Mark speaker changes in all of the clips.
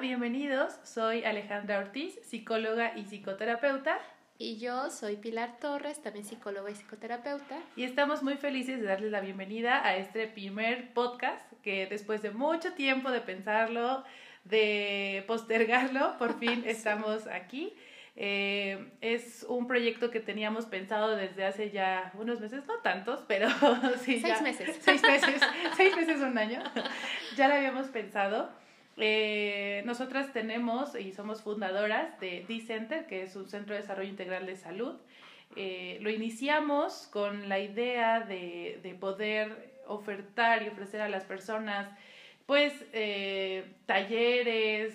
Speaker 1: bienvenidos. Soy Alejandra Ortiz, psicóloga y psicoterapeuta.
Speaker 2: Y yo soy Pilar Torres, también psicóloga y psicoterapeuta.
Speaker 1: Y estamos muy felices de darles la bienvenida a este primer podcast que después de mucho tiempo de pensarlo, de postergarlo, por fin estamos aquí. Eh, es un proyecto que teníamos pensado desde hace ya unos meses, no tantos, pero sí.
Speaker 2: Seis meses.
Speaker 1: Seis meses, seis meses, un año. ya lo habíamos pensado. Eh, nosotras tenemos y somos fundadoras de D-Center, que es un centro de desarrollo integral de salud. Eh, lo iniciamos con la idea de, de, poder ofertar y ofrecer a las personas, pues, eh, talleres,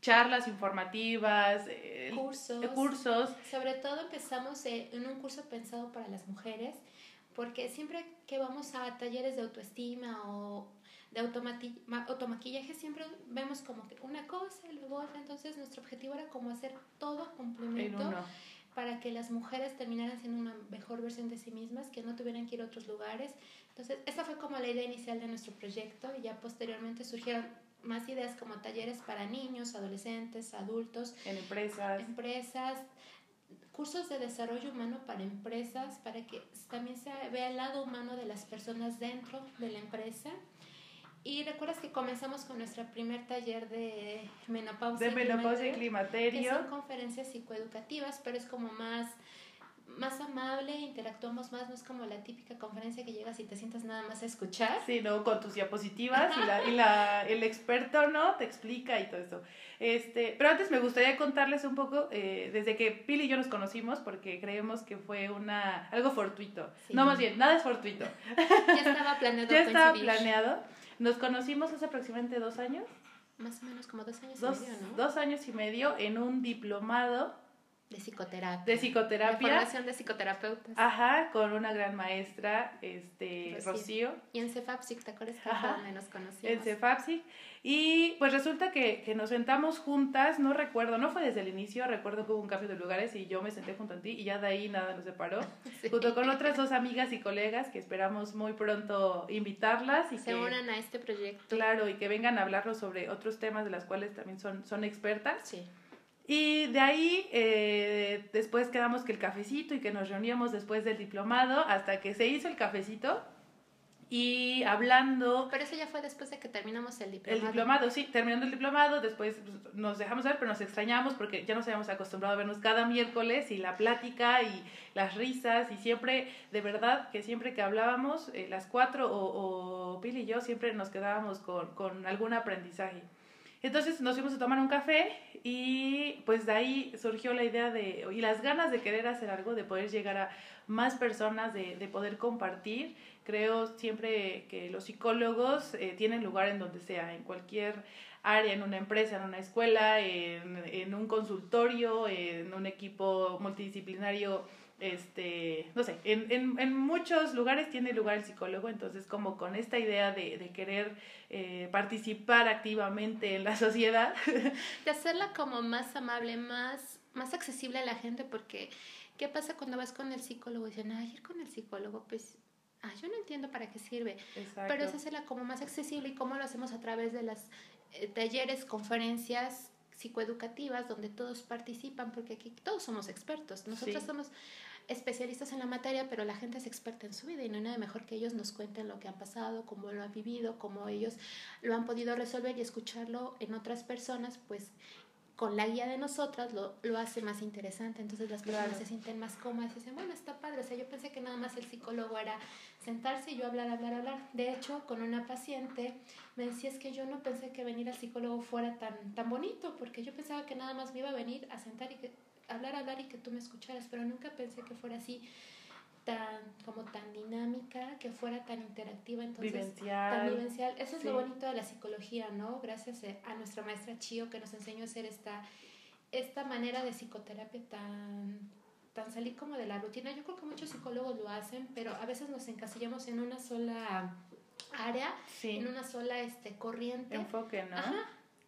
Speaker 1: charlas informativas,
Speaker 2: cursos.
Speaker 1: cursos.
Speaker 2: Sobre todo empezamos en un curso pensado para las mujeres, porque siempre que vamos a talleres de autoestima o de automaquillaje siempre vemos como que una cosa y luego otra, entonces nuestro objetivo era como hacer todo complemento para que las mujeres terminaran siendo una mejor versión de sí mismas, que no tuvieran que ir a otros lugares. Entonces, esa fue como la idea inicial de nuestro proyecto y ya posteriormente surgieron más ideas como talleres para niños, adolescentes, adultos.
Speaker 1: En empresas.
Speaker 2: Empresas, cursos de desarrollo humano para empresas, para que también se vea el lado humano de las personas dentro de la empresa y recuerdas que comenzamos con nuestro primer taller de menopausia,
Speaker 1: de menopausia y climaterio.
Speaker 2: Que son conferencias psicoeducativas, pero es como más, más amable, interactuamos más, no es como la típica conferencia que llegas y te sientas nada más a escuchar.
Speaker 1: Sí, ¿no? Con tus diapositivas y, la, y la, el experto, ¿no? Te explica y todo eso. Este, pero antes me gustaría contarles un poco, eh, desde que Pili y yo nos conocimos, porque creemos que fue una, algo fortuito. No, más bien, nada es fortuito.
Speaker 2: Ya estaba planeado.
Speaker 1: ya estaba planeado. Nos conocimos hace aproximadamente dos años.
Speaker 2: Más o menos como dos años
Speaker 1: dos,
Speaker 2: y medio, ¿no?
Speaker 1: Dos años y medio en un diplomado.
Speaker 2: De psicoterapia.
Speaker 1: De psicoterapia.
Speaker 2: De formación de psicoterapeutas.
Speaker 1: Ajá, con una gran maestra, este, Rocío.
Speaker 2: Y en Cefapsic, ¿te acuerdas que Ajá, donde nos conocimos?
Speaker 1: En Cefapsic. Y pues resulta que, que, nos sentamos juntas, no recuerdo, no fue desde el inicio, recuerdo que hubo un cambio de lugares y yo me senté junto a ti y ya de ahí nada nos separó. sí. Junto con otras dos amigas y colegas que esperamos muy pronto invitarlas. y
Speaker 2: Se
Speaker 1: que,
Speaker 2: unan a este proyecto.
Speaker 1: Claro, y que vengan a hablarnos sobre otros temas de las cuales también son, son expertas.
Speaker 2: Sí.
Speaker 1: Y de ahí eh, después quedamos que el cafecito y que nos reuníamos después del diplomado hasta que se hizo el cafecito y hablando...
Speaker 2: Pero eso ya fue después de que terminamos el diplomado.
Speaker 1: El diplomado, sí, terminando el diplomado, después nos dejamos ver, pero nos extrañamos porque ya nos habíamos acostumbrado a vernos cada miércoles y la plática y las risas y siempre, de verdad, que siempre que hablábamos, eh, las cuatro o, o Pili y yo siempre nos quedábamos con, con algún aprendizaje. Entonces nos fuimos a tomar un café y pues de ahí surgió la idea de, y las ganas de querer hacer algo, de poder llegar a más personas, de, de poder compartir. Creo siempre que los psicólogos eh, tienen lugar en donde sea, en cualquier área, en una empresa, en una escuela, en, en un consultorio, en un equipo multidisciplinario este, no sé, en, en, en, muchos lugares tiene lugar el psicólogo, entonces como con esta idea de, de querer eh, participar activamente en la sociedad.
Speaker 2: De hacerla como más amable, más, más accesible a la gente, porque ¿qué pasa cuando vas con el psicólogo y dicen, ay, ir con el psicólogo, pues... Ah, yo no entiendo para qué sirve,
Speaker 1: Exacto.
Speaker 2: pero es hacerla como más accesible y cómo lo hacemos a través de las eh, talleres, conferencias psicoeducativas donde todos participan, porque aquí todos somos expertos. Nosotros
Speaker 1: Sí.
Speaker 2: somos especialistas en la materia, pero la gente es experta en su vida y no hay nada mejor que ellos nos cuenten lo que han pasado, cómo lo han vivido, cómo ellos lo han podido resolver y escucharlo en otras personas, pues con la guía de nosotras lo, lo hace más interesante. Entonces las personas
Speaker 1: Claro.
Speaker 2: se sienten más cómodas y dicen, bueno, está padre. O sea, yo pensé que nada más el psicólogo era sentarse y yo hablar, hablar, hablar. De hecho, con una paciente me decía, es que yo no pensé que venir al psicólogo fuera tan, tan bonito, porque yo pensaba que nada más me iba a venir a sentar y que hablar, hablar y que tú me escucharas, pero nunca pensé que fuera así tan como tan dinámica, que fuera tan interactiva, entonces
Speaker 1: Vivencial.
Speaker 2: tan vivencial. Eso es
Speaker 1: Sí.
Speaker 2: lo bonito de la psicología, ¿no? Gracias eh, a nuestra maestra Chio que nos enseñó a hacer esta esta manera de psicoterapia tan tan salir como de la rutina. Yo creo que muchos psicólogos lo hacen, pero a veces nos encasillamos en una sola área,
Speaker 1: Sí.
Speaker 2: en una sola este corriente.
Speaker 1: Enfoque, ¿no?
Speaker 2: Ajá.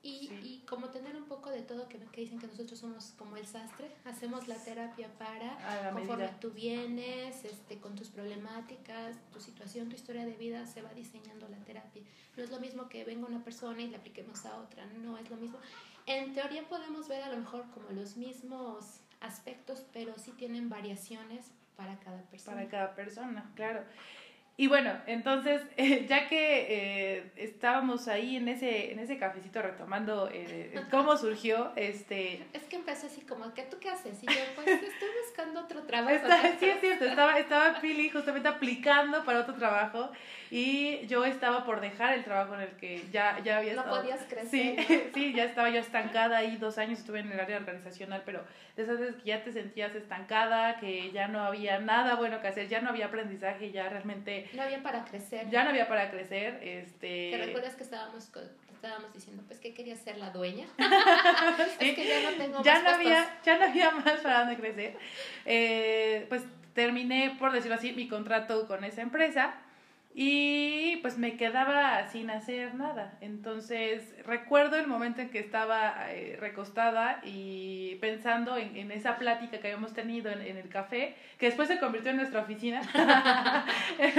Speaker 2: Y, y como tener un poco de todo, que, que, dicen que nosotros somos como el sastre, hacemos la terapia para, conforme tú vienes, este, con tus problemáticas, tu situación, tu historia de vida, se va diseñando la terapia. No es lo mismo que venga una persona y le apliquemos a otra, no es lo mismo. En teoría podemos ver a lo mejor como los mismos aspectos, pero sí tienen variaciones para cada persona.
Speaker 1: Para cada persona, claro. Y bueno, entonces, ya que eh, estábamos ahí en ese, en ese cafecito retomando eh, cómo surgió, este...
Speaker 2: Es que empezó así como, ¿qué tú qué haces? Y yo, pues estoy buscando otro trabajo.
Speaker 1: sí, es cierto, estaba, estaba Pili justamente aplicando para otro trabajo y yo estaba por dejar el trabajo en el que ya, ya había
Speaker 2: estado. No podías crecer.
Speaker 1: Sí, sí, ya estaba yo estancada ahí, dos años estuve en el área organizacional, pero de esas veces que ya te sentías estancada, que ya no había nada bueno que hacer, ya no había aprendizaje, ya realmente...
Speaker 2: No había para crecer.
Speaker 1: Ya no había para crecer, este...
Speaker 2: ¿Te recuerdas que estábamos estábamos diciendo pues que quería ser la dueña es que ya no tengo
Speaker 1: ya no había ya no había más para dónde crecer eh, pues terminé por decirlo así mi contrato con esa empresa y pues me quedaba sin hacer nada. Entonces recuerdo el momento en que estaba eh, recostada y pensando en, en, esa plática que habíamos tenido en, en, el café, que después se convirtió en nuestra oficina.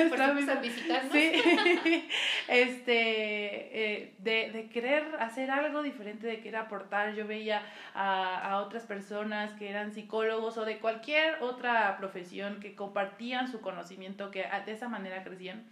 Speaker 2: Por a visitarnos.
Speaker 1: Sí. este, eh, de, de, querer hacer algo diferente, de querer aportar. Yo veía a, a otras personas que eran psicólogos o de cualquier otra profesión que compartían su conocimiento, que de esa manera crecían.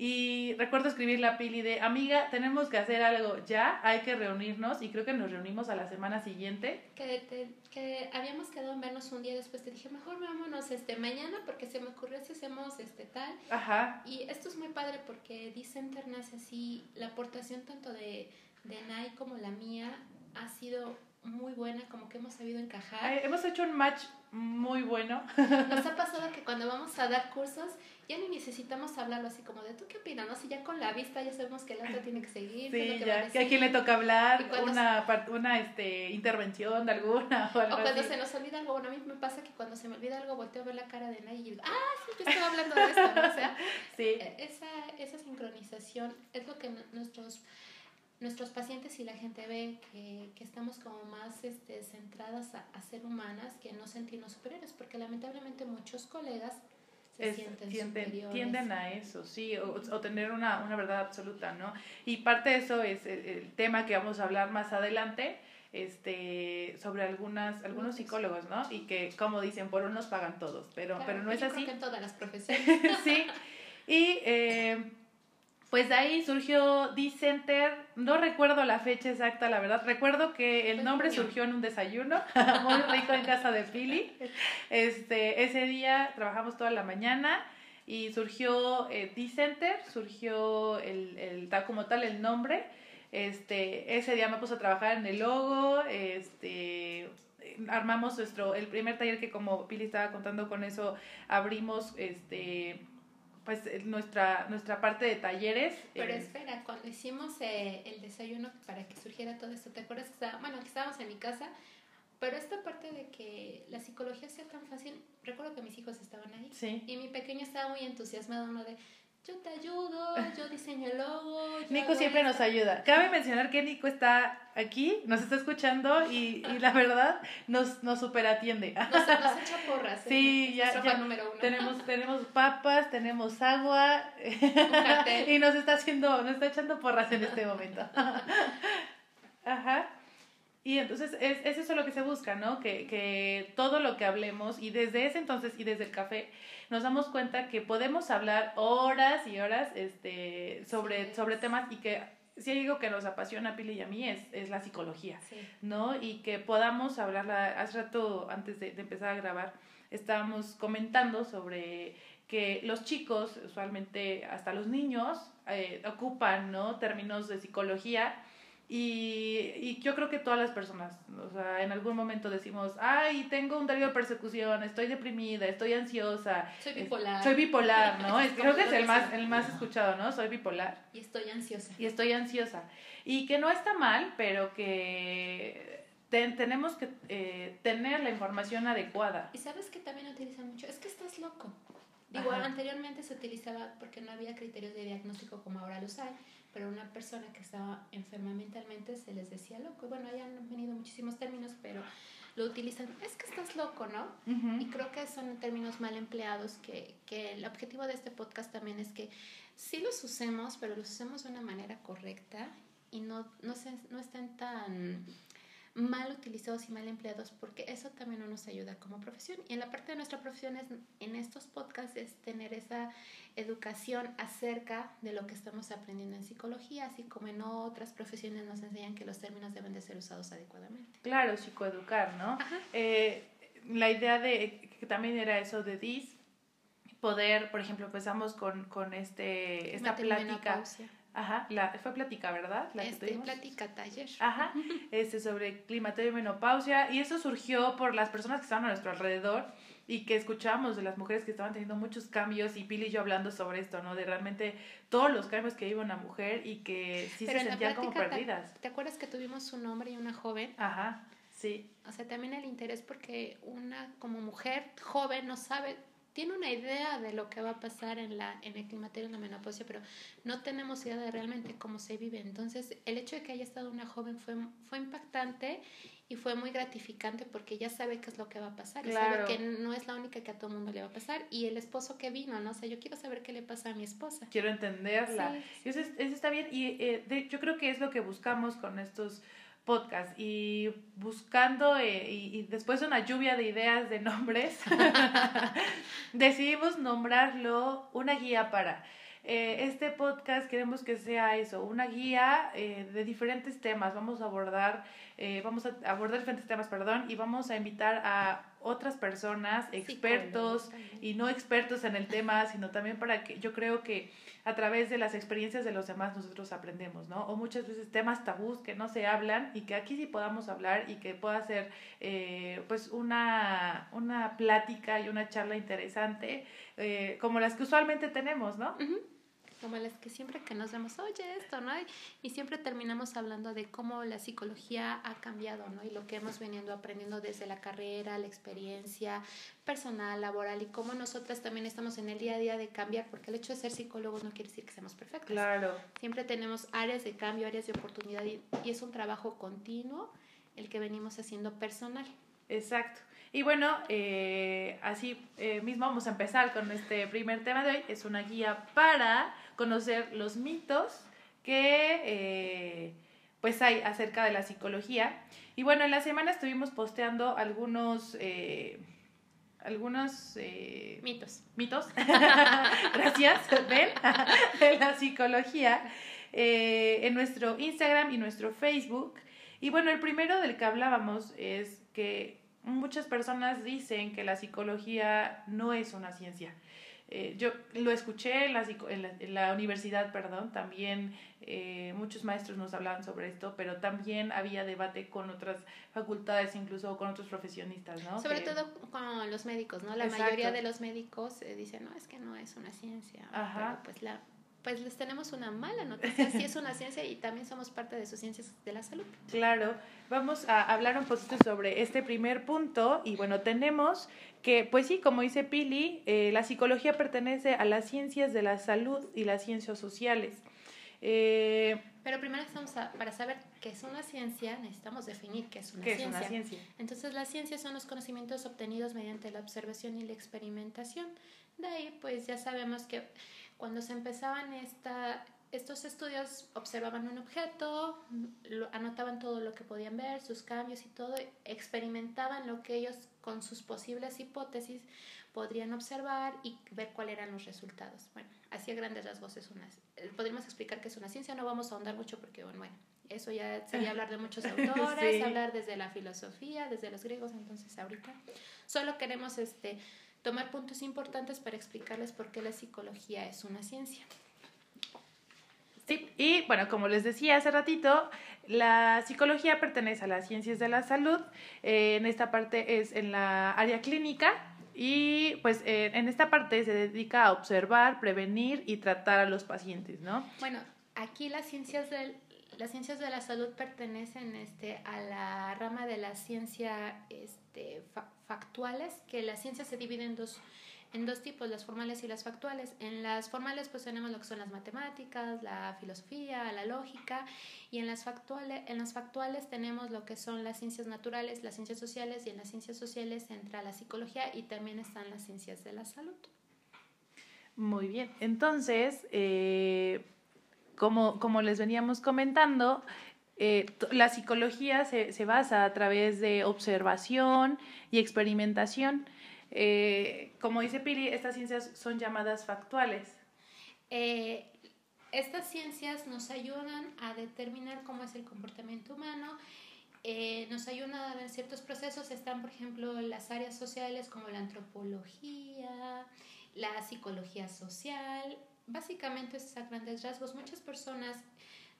Speaker 1: Y recuerdo escribirle a Pili de, amiga, tenemos que hacer algo ya, hay que reunirnos y creo que nos reunimos a la semana siguiente.
Speaker 2: Que, te, que habíamos quedado en vernos un día después, te dije, mejor vámonos este, mañana porque se me ocurrió si hacemos este tal.
Speaker 1: Ajá.
Speaker 2: Y esto es muy padre porque Dicenter nace así, la aportación tanto de, de Nai como la mía ha sido muy buena, como que hemos sabido encajar.
Speaker 1: hemos hecho un match muy bueno.
Speaker 2: Nos ha pasado que cuando vamos a dar cursos ya ni necesitamos hablarlo así como de tú qué opinas, ¿no? Si ya con la vista ya sabemos que el otro tiene que seguir.
Speaker 1: Sí, ya, que a quién le toca hablar, una, una este, intervención de alguna o
Speaker 2: O cuando se nos olvida algo, bueno, a mí me pasa que cuando se me olvida algo volteo a ver la cara de nadie y digo, ah, sí, yo estaba hablando de esto, ¿no? O sea,
Speaker 1: sí.
Speaker 2: E, esa, esa sincronización es lo que nuestros nuestros pacientes y la gente ve que, que estamos como más este, centradas a, a, ser humanas que no sentirnos superiores, porque lamentablemente muchos colegas se sienten,
Speaker 1: sienten tienden a eso, sí, o, o, tener una, una verdad absoluta, ¿no? Y parte de eso es el, el, tema que vamos a hablar más adelante, este sobre algunas algunos psicólogos no y que como dicen por unos pagan todos pero
Speaker 2: claro,
Speaker 1: pero no es
Speaker 2: yo
Speaker 1: así.
Speaker 2: creo que en todas las profesiones.
Speaker 1: Sí y eh, pues de ahí surgió D-Center, no recuerdo la fecha exacta, la verdad, recuerdo que el nombre surgió en un desayuno muy rico en casa de Philly. Este, ese día trabajamos toda la mañana y surgió eh, D-Center, surgió el, el, tal como tal el nombre. Este, ese día me puse a trabajar en el logo, este, armamos nuestro, el primer taller que como Pili estaba contando con eso, abrimos este pues nuestra, nuestra parte de talleres.
Speaker 2: Pero
Speaker 1: eh,
Speaker 2: espera, cuando hicimos eh, el desayuno para que surgiera todo esto, ¿te acuerdas que estaba, bueno, que estábamos en mi casa? Pero esta parte de que la psicología sea tan fácil, recuerdo que mis hijos estaban ahí.
Speaker 1: Sí.
Speaker 2: Y mi pequeño estaba muy entusiasmado, uno de, yo te ayudo, yo diseño el logo. Yo
Speaker 1: Nico siempre esto. nos ayuda. Cabe mencionar que Nico está aquí, nos está escuchando y, y la verdad nos, nos super atiende.
Speaker 2: Nos, nos echa porras.
Speaker 1: Sí,
Speaker 2: ¿eh?
Speaker 1: ya, ya
Speaker 2: número uno.
Speaker 1: Tenemos, tenemos papas, tenemos agua y nos está haciendo, nos está echando porras en este momento. Ajá. Y entonces es, es eso lo que se busca, ¿no? Que, que todo lo que hablemos y desde ese entonces y desde el café nos damos cuenta que podemos hablar horas y horas este, sobre, sobre temas y que si hay algo que nos apasiona a Pili y a mí es, es la psicología,
Speaker 2: sí.
Speaker 1: ¿no? Y que podamos hablarla, hace rato antes de, de empezar a grabar, estábamos comentando sobre que los chicos, usualmente hasta los niños, eh, ocupan, ¿no? Términos de psicología y, y, yo creo que todas las personas, o sea, en algún momento decimos, ay, tengo un delirio de persecución, estoy deprimida, estoy ansiosa.
Speaker 2: Soy bipolar.
Speaker 1: soy bipolar, ¿no? es, creo que es el más, el más escuchado, ¿no? Soy bipolar.
Speaker 2: Y estoy ansiosa.
Speaker 1: Y estoy ansiosa. Y que no está mal, pero que ten, tenemos que eh, tener la información adecuada.
Speaker 2: Y sabes que también utilizan mucho, es que estás loco. Digo, O anteriormente se utilizaba porque no había criterios de diagnóstico como ahora los hay, pero una persona que estaba enferma mentalmente se les decía loco. Bueno, hayan venido muchísimos términos, pero lo utilizan, es que estás loco, ¿no? Y creo que son términos mal empleados, que, que el objetivo de este podcast también es que sí los usemos, pero los usemos de una manera correcta y no, no, se, no estén tan mal utilizados y mal empleados porque eso también no nos ayuda como profesión. Y en la parte de nuestra profesión es, en estos podcasts es tener esa educación acerca de lo que estamos aprendiendo en psicología, así como en otras profesiones nos enseñan que los términos deben de ser usados adecuadamente.
Speaker 1: Claro, psicoeducar, ¿no? Eh, la idea de que también era eso de DIS, poder, por ejemplo, empezamos con, con este, esta plática. Ajá, la, fue plática, ¿verdad?
Speaker 2: La este, plática taller.
Speaker 1: Ajá, este, sobre climaterio y menopausia. Y eso surgió por las personas que estaban a nuestro alrededor y que escuchábamos de las mujeres que estaban teniendo muchos cambios y Pili y yo hablando sobre esto, ¿no? De realmente todos los cambios que vive una mujer y que sí se sentían como perdidas.
Speaker 2: Te, acuerdas que tuvimos un hombre y una joven?
Speaker 1: Ajá, sí.
Speaker 2: O sea, también el interés porque una como mujer joven no sabe tiene una idea de lo que va a pasar en, la, en el climaterio, en la menopausia, pero no tenemos idea de realmente cómo se vive. Entonces, el hecho de que haya estado una joven fue, fue impactante y fue muy gratificante porque ya sabe qué es lo que va a pasar y sabe que no es la única que a todo mundo le va a pasar y el esposo que vino, ¿no? O sea, yo quiero saber qué le pasa a mi esposa.
Speaker 1: Quiero entenderla. Eso, eso, está bien y eh, yo creo que es lo que buscamos con estos podcast y buscando eh, y, después de una lluvia de ideas de nombres, decidimos nombrarlo una guía para. Eh, este podcast queremos que sea eso, una guía eh, de diferentes temas. Vamos a abordar, vamos a abordar diferentes temas, perdón, y vamos a invitar a otras personas, expertos y no expertos en el tema, sino también para que yo creo que a través de las experiencias de los demás nosotros aprendemos, ¿no? O muchas veces temas tabús que no se hablan y que aquí sí podamos hablar y que pueda ser eh, pues una, una plática y una charla interesante eh, como las que usualmente tenemos, ¿no?
Speaker 2: Como las que siempre que nos vemos, oye esto, ¿no? Y siempre terminamos hablando de cómo la psicología ha cambiado, ¿no? Y lo que hemos venido aprendiendo desde la carrera, la experiencia personal, laboral y cómo nosotras también estamos en el día a día de cambiar, porque el hecho de ser psicólogos no quiere decir que seamos perfectos.
Speaker 1: Claro.
Speaker 2: Siempre tenemos áreas de cambio, áreas de oportunidad y, y es un trabajo continuo el que venimos haciendo personal.
Speaker 1: Exacto. Y bueno, eh, así eh, mismo vamos a empezar con este primer tema de hoy. Es una guía para conocer los mitos que eh, pues hay acerca de la psicología. Y bueno, en la semana estuvimos posteando algunos... algunos
Speaker 2: mitos.
Speaker 1: Mitos. Gracias, Ben. de la psicología en nuestro Instagram y nuestro Facebook. Y bueno, el primero del que hablábamos es que muchas personas dicen que la psicología no es una ciencia. Eh, yo lo escuché en la, en la, universidad, perdón, también eh, muchos maestros nos hablaban sobre esto, pero también había debate con otras facultades, incluso con otros profesionistas, ¿no?
Speaker 2: Sobre todo con los médicos, ¿no? La mayoría de los médicos eh, dicen, no, es que no es una ciencia. Ajá. pues la pues les tenemos una mala noticia. Sí es una ciencia y también somos parte de sus ciencias de la salud.
Speaker 1: Claro, vamos a hablar un poquito sobre este primer punto y bueno, tenemos que, pues sí, como dice Pili, eh, la psicología pertenece a las ciencias de la salud y las ciencias sociales.
Speaker 2: Eh, Pero primero estamos para saber qué es una ciencia, necesitamos definir qué es una
Speaker 1: ¿Qué
Speaker 2: ciencia.
Speaker 1: Es una ciencia.
Speaker 2: Entonces, las ciencias son los conocimientos obtenidos mediante la observación y la experimentación. De ahí, pues ya sabemos que cuando se empezaban esta, estos estudios, observaban un objeto, anotaban todo lo que podían ver, sus cambios y todo, experimentaban lo que ellos con sus posibles hipótesis podrían observar y ver cuáles eran los resultados. Bueno, así a grandes rasgos es una, podríamos explicar que es una ciencia, no vamos a ahondar mucho porque, bueno, eso ya sería hablar de muchos autores, hablar desde la filosofía, desde los griegos, entonces ahorita solo queremos este tomar puntos importantes para explicarles por qué la psicología es una ciencia.
Speaker 1: Sí, y bueno, como les decía hace ratito, la psicología pertenece a las ciencias de la salud. Eh, en esta parte es en la área clínica y pues eh, en esta parte se dedica a observar, prevenir y tratar a los pacientes, ¿no?
Speaker 2: Bueno, aquí las ciencias del las ciencias de la salud pertenecen este, a la rama de la ciencia este, factuales, que la ciencia se divide en dos, en dos tipos, las formales y las factuales. En las formales pues tenemos lo que son las matemáticas, la filosofía, la lógica y en las factuales, en las factuales tenemos lo que son las ciencias naturales, las ciencias sociales y en las ciencias sociales entra la psicología y también están las ciencias de la salud.
Speaker 1: Muy bien, entonces, eh, como, como les veníamos comentando, eh, la psicología se, se, basa a través de observación y experimentación. Eh, como dice Pili, estas ciencias son llamadas factuales.
Speaker 2: Eh, estas ciencias nos ayudan a determinar cómo es el comportamiento humano, nos ayudan a ver ciertos procesos. Están, por ejemplo, las áreas sociales como la antropología, la psicología social. Básicamente, es a grandes rasgos. Muchas personas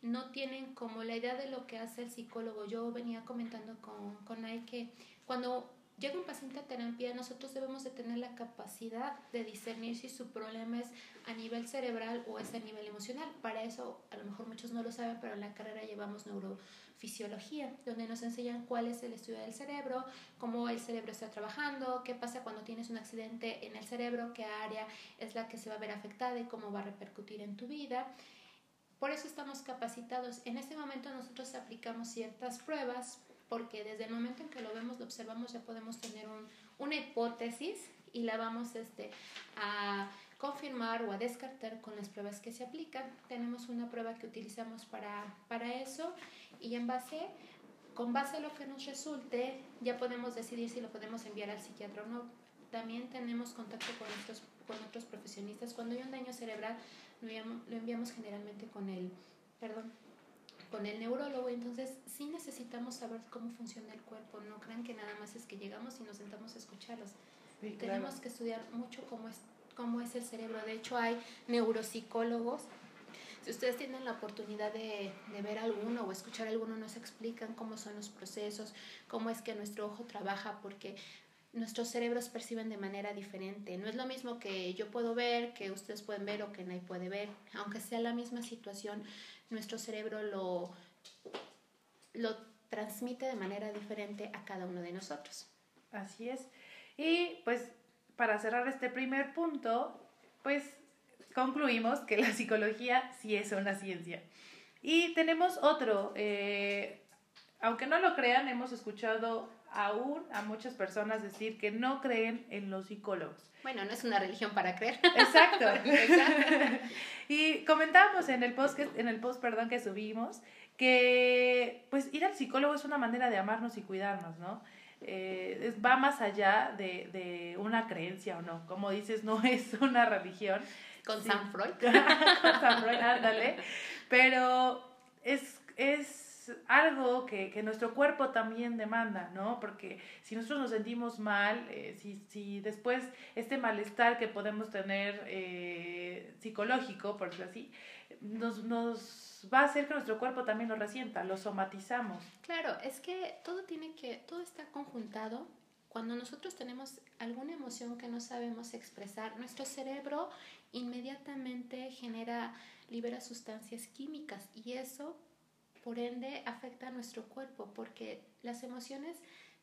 Speaker 2: no tienen como la idea de lo que hace el psicólogo. Yo venía comentando con, con Ay que cuando llega un paciente a terapia, nosotros debemos de tener la capacidad de discernir si su problema es a nivel cerebral o es a nivel emocional. Para eso, a lo mejor muchos no lo saben, pero en la carrera llevamos neurofisiología, donde nos enseñan cuál es el estudio del cerebro, cómo el cerebro está trabajando, qué pasa cuando tienes un accidente en el cerebro, qué área es la que se va a ver afectada y cómo va a repercutir en tu vida. Por eso estamos capacitados. En este momento nosotros aplicamos ciertas pruebas porque desde el momento en que lo vemos, lo observamos, ya podemos tener una hipótesis y la vamos este, a confirmar o a descartar con las pruebas que se aplican. Tenemos una prueba que utilizamos para, para eso y en base, con base a lo que nos resulte, ya podemos decidir si lo podemos enviar al psiquiatra o no. También tenemos contacto con, estos, con otros profesionistas. Cuando hay un daño cerebral, lo enviamos, lo enviamos generalmente con el, perdón, con el neurólogo, entonces sí necesitamos saber cómo funciona el cuerpo, no crean que nada más es que llegamos y nos sentamos a escucharlos. Tenemos que estudiar mucho cómo es, cómo es el cerebro, de hecho hay neuropsicólogos. Si ustedes tienen la oportunidad de, de ver alguno o escuchar alguno, nos explican cómo son los procesos, cómo es que nuestro ojo trabaja, porque nuestros cerebros perciben de manera diferente. No es lo mismo que yo puedo ver, que ustedes pueden ver o que nadie puede ver. Aunque sea la misma situación, nuestro cerebro lo, lo transmite de manera diferente a cada uno de nosotros.
Speaker 1: Así es. Y pues para cerrar este primer punto, pues concluimos que la psicología sí es una ciencia. Y tenemos otro, eh, aunque no lo crean, hemos escuchado aún a muchas personas decir que no creen en los psicólogos.
Speaker 2: Bueno, no es una religión para creer.
Speaker 1: Exacto. y comentábamos en el post que, en el post, perdón, que subimos que pues ir al psicólogo es una manera de amarnos y cuidarnos, ¿no? Eh, va más allá de, de, una creencia o no. Como dices, no es una religión.
Speaker 2: Con San Freud.
Speaker 1: Con San Freud, ándale. Pero es, es algo que, que, nuestro cuerpo también demanda, ¿no? Porque si nosotros nos sentimos mal, eh, si, si, después este malestar que podemos tener eh, psicológico, por decirlo así, nos, nos va a hacer que nuestro cuerpo también lo resienta, lo somatizamos.
Speaker 2: Claro, es que todo tiene que, todo está conjuntado. Cuando nosotros tenemos alguna emoción que no sabemos expresar, nuestro cerebro inmediatamente genera, libera sustancias químicas y eso por ende afecta a nuestro cuerpo porque las emociones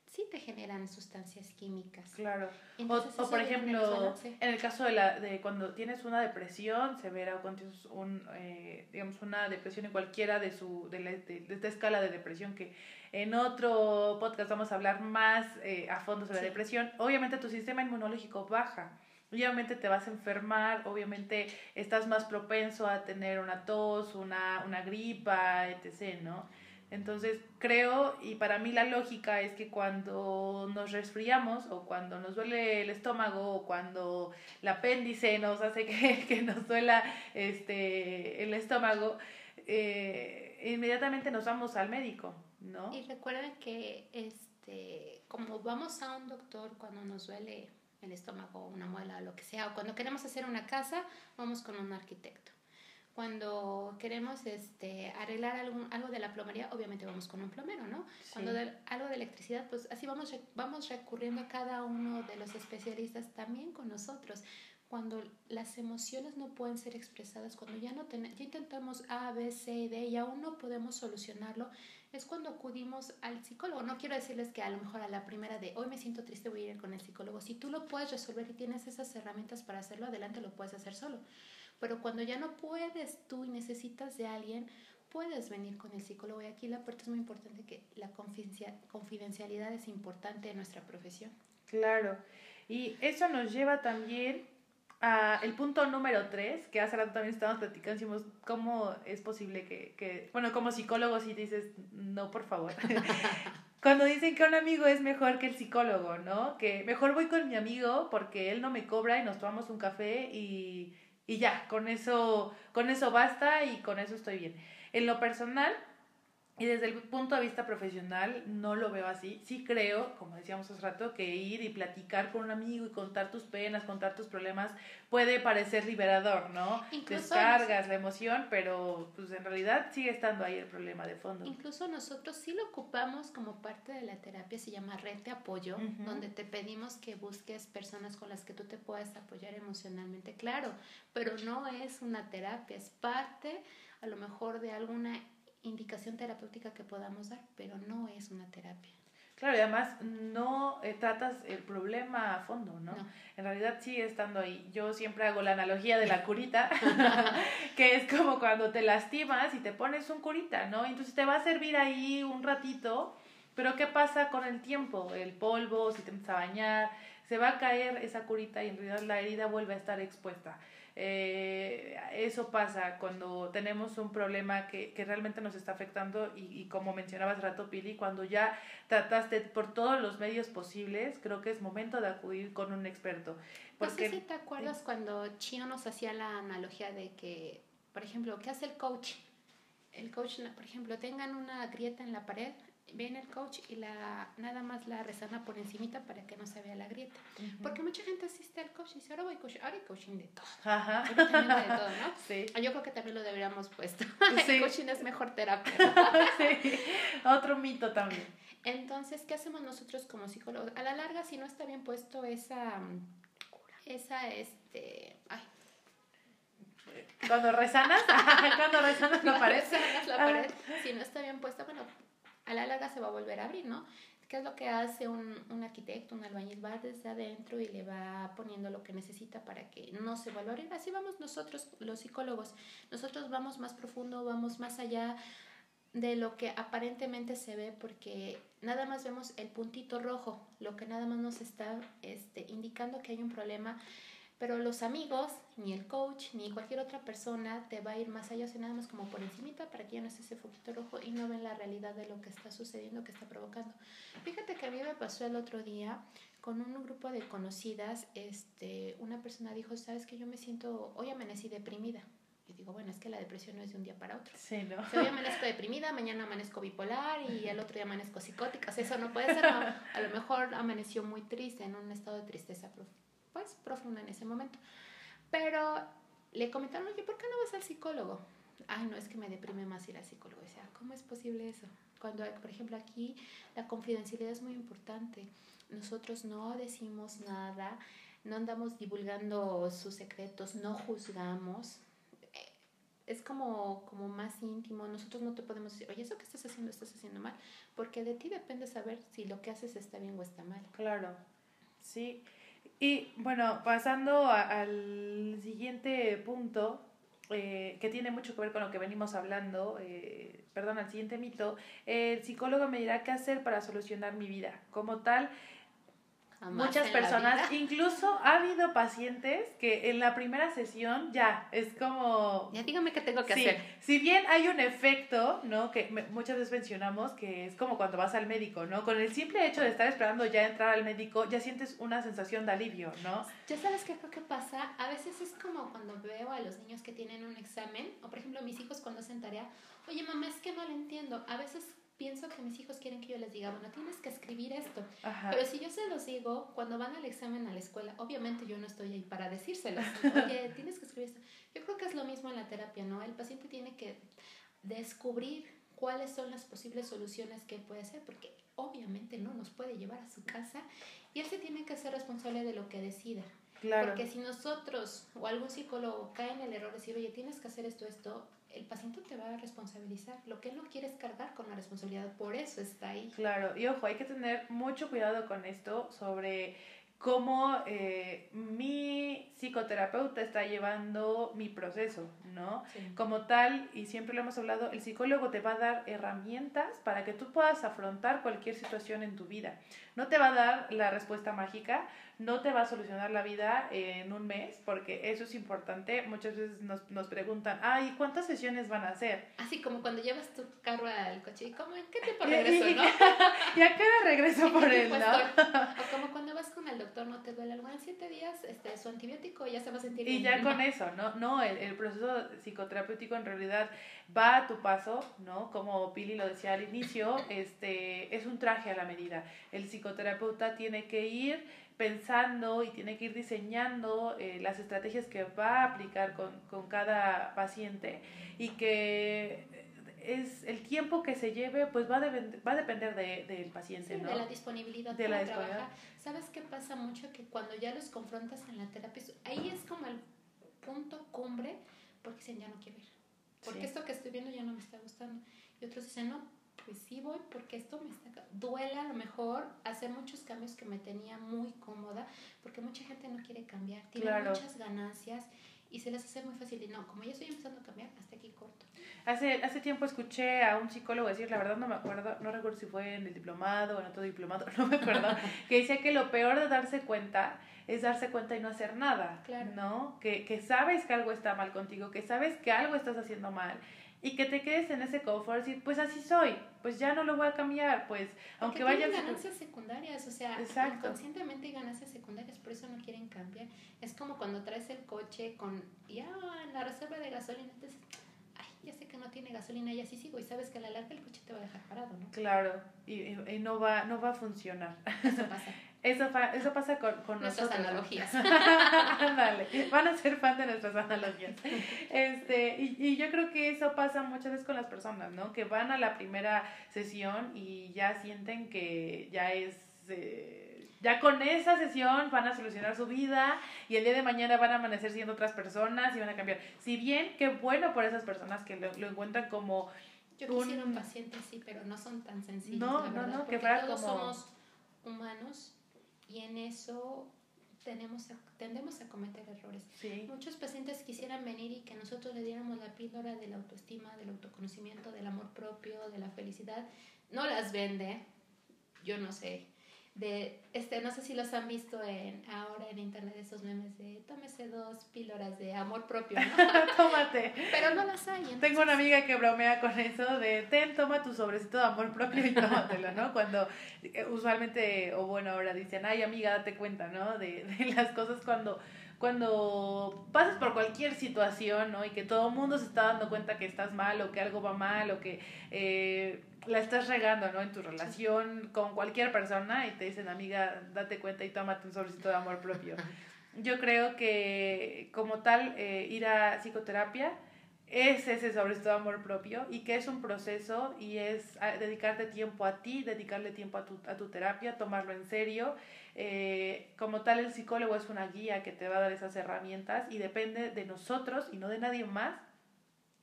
Speaker 2: sí te generan sustancias químicas.
Speaker 1: Claro. o, por ejemplo, en el caso de, la, de cuando tienes una depresión severa o cuando tienes un, eh, digamos, una depresión en cualquiera de, su, de, la, de, esta escala de depresión que en otro podcast vamos a hablar más eh, a fondo sobre la depresión, obviamente tu sistema inmunológico baja obviamente te vas a enfermar, obviamente estás más propenso a tener una tos, una, una gripa, etc., ¿no? Entonces creo, y para mí la lógica es que cuando nos resfriamos o cuando nos duele el estómago o cuando el apéndice nos hace que, que nos duela este, el estómago, eh, inmediatamente nos vamos al médico, ¿no?
Speaker 2: Y recuerden que este, como vamos a un doctor cuando nos duele el estómago, una muela, lo que sea. O cuando queremos hacer una casa, vamos con un arquitecto. Cuando queremos este, arreglar algún, algo de la plomería, obviamente vamos con un plomero, ¿no? Cuando algo de electricidad, pues así vamos, vamos recurriendo a cada uno de los especialistas también con nosotros. cuando las emociones no pueden ser expresadas, cuando ya no tenemos, ya intentamos A, B, C, D y aún no podemos solucionarlo, es cuando acudimos al psicólogo. No quiero decirles que a lo mejor a la primera de hoy me siento triste voy a ir con el psicólogo. Si tú lo puedes resolver y tienes esas herramientas para hacerlo, adelante lo puedes hacer solo. Pero cuando ya no puedes tú y necesitas de alguien, puedes venir con el psicólogo. Y aquí la parte es muy importante que la confidencialidad es importante en nuestra profesión.
Speaker 1: Claro. Y eso nos lleva también a el punto número tres, que hace rato también estábamos platicando, decimos, ¿cómo es posible que, que bueno, como psicólogo si dices, no, por favor. Cuando dicen que un amigo es mejor que el psicólogo, ¿no? Que mejor voy con mi amigo porque él no me cobra y nos tomamos un café y, y ya, con eso, con eso basta y con eso estoy bien. En lo personal, y desde el punto de vista profesional no lo veo así. Sí creo, como decíamos hace rato, que ir y platicar con un amigo y contar tus penas, contar tus problemas puede parecer liberador, ¿no? Descargas la emoción, pero pues en realidad sigue estando ahí el problema de fondo.
Speaker 2: Incluso nosotros sí lo ocupamos como parte de la terapia, se llama red de apoyo, donde te pedimos que busques personas con las que tú te puedas apoyar emocionalmente, claro, pero no es una terapia, es parte a lo mejor de alguna indicación terapéutica que podamos dar, pero no es una terapia.
Speaker 1: Claro, y además no eh, tratas el problema a fondo, ¿no? En realidad sigue estando ahí. Yo siempre hago la analogía de la curita, que es como cuando te lastimas y te pones un curita, ¿no? Entonces te va a servir ahí un ratito, pero ¿qué pasa con el tiempo? El polvo, si te empiezas a bañar, se va a caer esa curita y en realidad la herida vuelve a estar expuesta. Eh, eso pasa cuando tenemos un problema que, que realmente nos está afectando y, y, como mencionabas rato, Pili, cuando ya trataste por todos los medios posibles, creo que es momento de acudir con un experto.
Speaker 2: Porque, no sé si te acuerdas cuando Chino nos hacía la analogía de que, por ejemplo, ¿qué hace el coach? El coach, por ejemplo, tengan una grieta en la pared, viene el coach y la nada más la resana por encimita para que no se vea la grieta. Porque mucha gente asiste al coach y dice, ahora voy coaching, ahora hay coaching de todo. Ajá. de todo, ¿no? Sí. Yo creo que también lo deberíamos puesto. el coaching es mejor terapia.
Speaker 1: sí. Otro mito también.
Speaker 2: Entonces, ¿qué hacemos nosotros como psicólogos? A la larga, si no está bien puesto esa, esa, este, ay,
Speaker 1: cuando resanas, cuando resanas la pared.
Speaker 2: Resanas la pared. Si no está bien puesta, bueno, a la larga se va a volver a abrir, ¿no? ¿Qué es lo que hace un, un, arquitecto, un albañil? Va desde adentro y le va poniendo lo que necesita para que no se vuelva a abrir. Así vamos nosotros, los psicólogos. Nosotros vamos más profundo, vamos más allá de lo que aparentemente se ve porque nada más vemos el puntito rojo, lo que nada más nos está este, indicando que hay un problema pero los amigos, ni el coach, ni cualquier otra persona te va a ir más allá, sino nada más como por encimita para que ya no esté ese foquito rojo y no ven la realidad de lo que está sucediendo, que está provocando. Fíjate que a mí me pasó el otro día con un grupo de conocidas, este, una persona dijo, sabes que yo me siento, hoy amanecí deprimida. Y digo, bueno, es que la depresión no es de un día para otro.
Speaker 1: Sí, ¿no?
Speaker 2: hoy amanezco deprimida, mañana amanezco bipolar y el otro día amanezco psicótica. eso no puede ser. A lo mejor amaneció muy triste, en un estado de tristeza profunda pues profunda en ese momento. Pero le comentaron, oye, ¿por qué no vas al psicólogo? Ay, no, es que me deprime más ir al psicólogo. O sea, ¿cómo es posible eso? Cuando, por ejemplo, aquí la confidencialidad es muy importante. Nosotros no decimos nada, no andamos divulgando sus secretos, no juzgamos. Eh, es como, como más íntimo. Nosotros no te podemos decir, oye, eso que estás haciendo, estás haciendo mal. Porque de ti depende saber si lo que haces está bien o está mal.
Speaker 1: Claro, sí. Y bueno, pasando al siguiente punto, eh, que tiene mucho que ver con lo que venimos hablando, eh, perdón, al siguiente mito, el psicólogo me dirá qué hacer para solucionar mi vida. Como tal, muchas personas, incluso ha habido pacientes que en la primera sesión ya es como...
Speaker 2: Ya dígame qué tengo que hacer.
Speaker 1: Si bien hay un efecto, ¿no? Que muchas veces mencionamos que es como cuando vas al médico, ¿no? Con el simple hecho de estar esperando ya entrar al médico, ya sientes una sensación de alivio, ¿no?
Speaker 2: Ya sabes qué creo que pasa. A veces es como cuando veo a los niños que tienen un examen, o por ejemplo mis hijos cuando hacen tarea, oye mamá, es que no lo entiendo. A veces pienso que mis hijos quieren que yo les diga, bueno, tienes que escribir esto. Pero si yo se los digo, cuando van al examen a la escuela, obviamente yo no estoy ahí para decírselos. Oye, tienes que escribir esto. Yo creo que es lo mismo en la terapia, ¿no? El paciente tiene que descubrir cuáles son las posibles soluciones que puede hacer, porque obviamente no nos puede llevar a su casa y él se tiene que ser responsable de lo que decida. Claro. Porque si nosotros o algún psicólogo cae en el error de decir, oye, tienes que hacer esto, esto, el paciente te va a responsabilizar. Lo que él no quiere es cargar con la responsabilidad, por eso está ahí.
Speaker 1: Claro, y ojo, hay que tener mucho cuidado con esto sobre cómo eh, mi psicoterapeuta está llevando mi proceso, ¿no? Como tal, y siempre lo hemos hablado, el psicólogo te va a dar herramientas para que tú puedas afrontar cualquier situación en tu vida. No te va a dar la respuesta mágica, no te va a solucionar la vida en un mes, porque eso es importante. Muchas veces nos, nos preguntan, ay, ¿cuántas sesiones van a hacer?
Speaker 2: Así como cuando llevas tu carro al coche, ¿y cómo, en qué tiempo regreso, no?
Speaker 1: ¿Y a qué hora regreso por él, no?
Speaker 2: O como cuando vas con el doctor, no te duele algo, en siete días este, su antibiótico ya se va a sentir
Speaker 1: Y ya con eso, ¿no? No, el, el proceso psicoterapéutico en realidad va a tu paso, ¿no? Como Pili lo decía al inicio, este, es un traje a la medida. El psicoterapeuta tiene que ir pensando y tiene que ir diseñando eh, las estrategias que va a aplicar con, con cada paciente y que es el tiempo que se lleve pues va a, va a depender del de, paciente, ¿no?
Speaker 2: De la disponibilidad de la trabajar. ¿Sabes qué pasa mucho? Que cuando ya los confrontas en la terapia, ahí es como el punto cumbre porque dicen ya no quiero ir. Porque esto que estoy viendo ya no me está gustando. Y otros dicen, no, pues sí voy porque esto me está... Duele a lo mejor hacer muchos cambios que me tenía muy cómoda, porque mucha gente no quiere cambiar, tiene muchas ganancias y se les hace muy fácil. Y no, como ya estoy empezando a cambiar, hasta aquí corto.
Speaker 1: Hace, hace tiempo escuché a un psicólogo decir, la verdad no me acuerdo, no recuerdo si fue en el diplomado o en otro diplomado, no me acuerdo, que decía que lo peor de darse cuenta es darse cuenta y no hacer nada, claro. ¿no? Que, que sabes que algo está mal contigo, que sabes que algo estás haciendo mal y que te quedes en ese confort, decir, pues así soy, pues ya no lo voy a cambiar, pues aunque vaya...
Speaker 2: ganancias secundarias, o sea, inconscientemente hay ganancias secundarias, por eso no quieren cambiar. Es como cuando traes el coche con, ya en la reserva de gasolina, entonces, ay, ya sé que no tiene gasolina y así sigo, y sabes que a la larga el coche te va a dejar parado, ¿no?
Speaker 1: Claro, y, y no, va, no va a funcionar.
Speaker 2: Eso pasa.
Speaker 1: Eso, eso pasa con, con
Speaker 2: nuestras analogías.
Speaker 1: Dale, van a ser fan de nuestras analogías. Este, y, y, yo creo que eso pasa muchas veces con las personas, ¿no? Que van a la primera sesión y ya sienten que ya es... Eh, ya con esa sesión van a solucionar su vida y el día de mañana van a amanecer siendo otras personas y van a cambiar. Si bien, qué bueno por esas personas que lo, lo encuentran como...
Speaker 2: Yo quisiera un, paciente así, pero no son tan sencillos.
Speaker 1: No, no, no, que fuera
Speaker 2: todos
Speaker 1: como...
Speaker 2: somos humanos y en eso tenemos tendemos a cometer errores. Muchos pacientes quisieran venir y que nosotros le diéramos la píldora de la autoestima, del autoconocimiento, del amor propio, de la felicidad. No las vende, yo no sé de, este, no sé si los han visto en, ahora en internet, esos memes de tómese dos píldoras de amor propio, ¿no?
Speaker 1: Tómate.
Speaker 2: Pero no las hay.
Speaker 1: Tengo una amiga que bromea con eso de, ten, toma tu sobrecito de amor propio y tómatelo, ¿no? Cuando eh, usualmente, o bueno, ahora dicen, ay amiga, date cuenta, ¿no? De, de las cosas cuando cuando pasas por cualquier situación, ¿no? Y que todo el mundo se está dando cuenta que estás mal o que algo va mal o que eh, la estás regando, ¿no? En tu relación con cualquier persona y te dicen, amiga, date cuenta y tómate un sobrecito de amor propio. Yo creo que como tal, eh, ir a psicoterapia es ese sobrecito de amor propio y que es un proceso y es dedicarte tiempo a ti, dedicarle tiempo a tu, a tu terapia, tomarlo en serio. Eh, como tal, el psicólogo es una guía que te va a dar esas herramientas y depende de nosotros y no de nadie más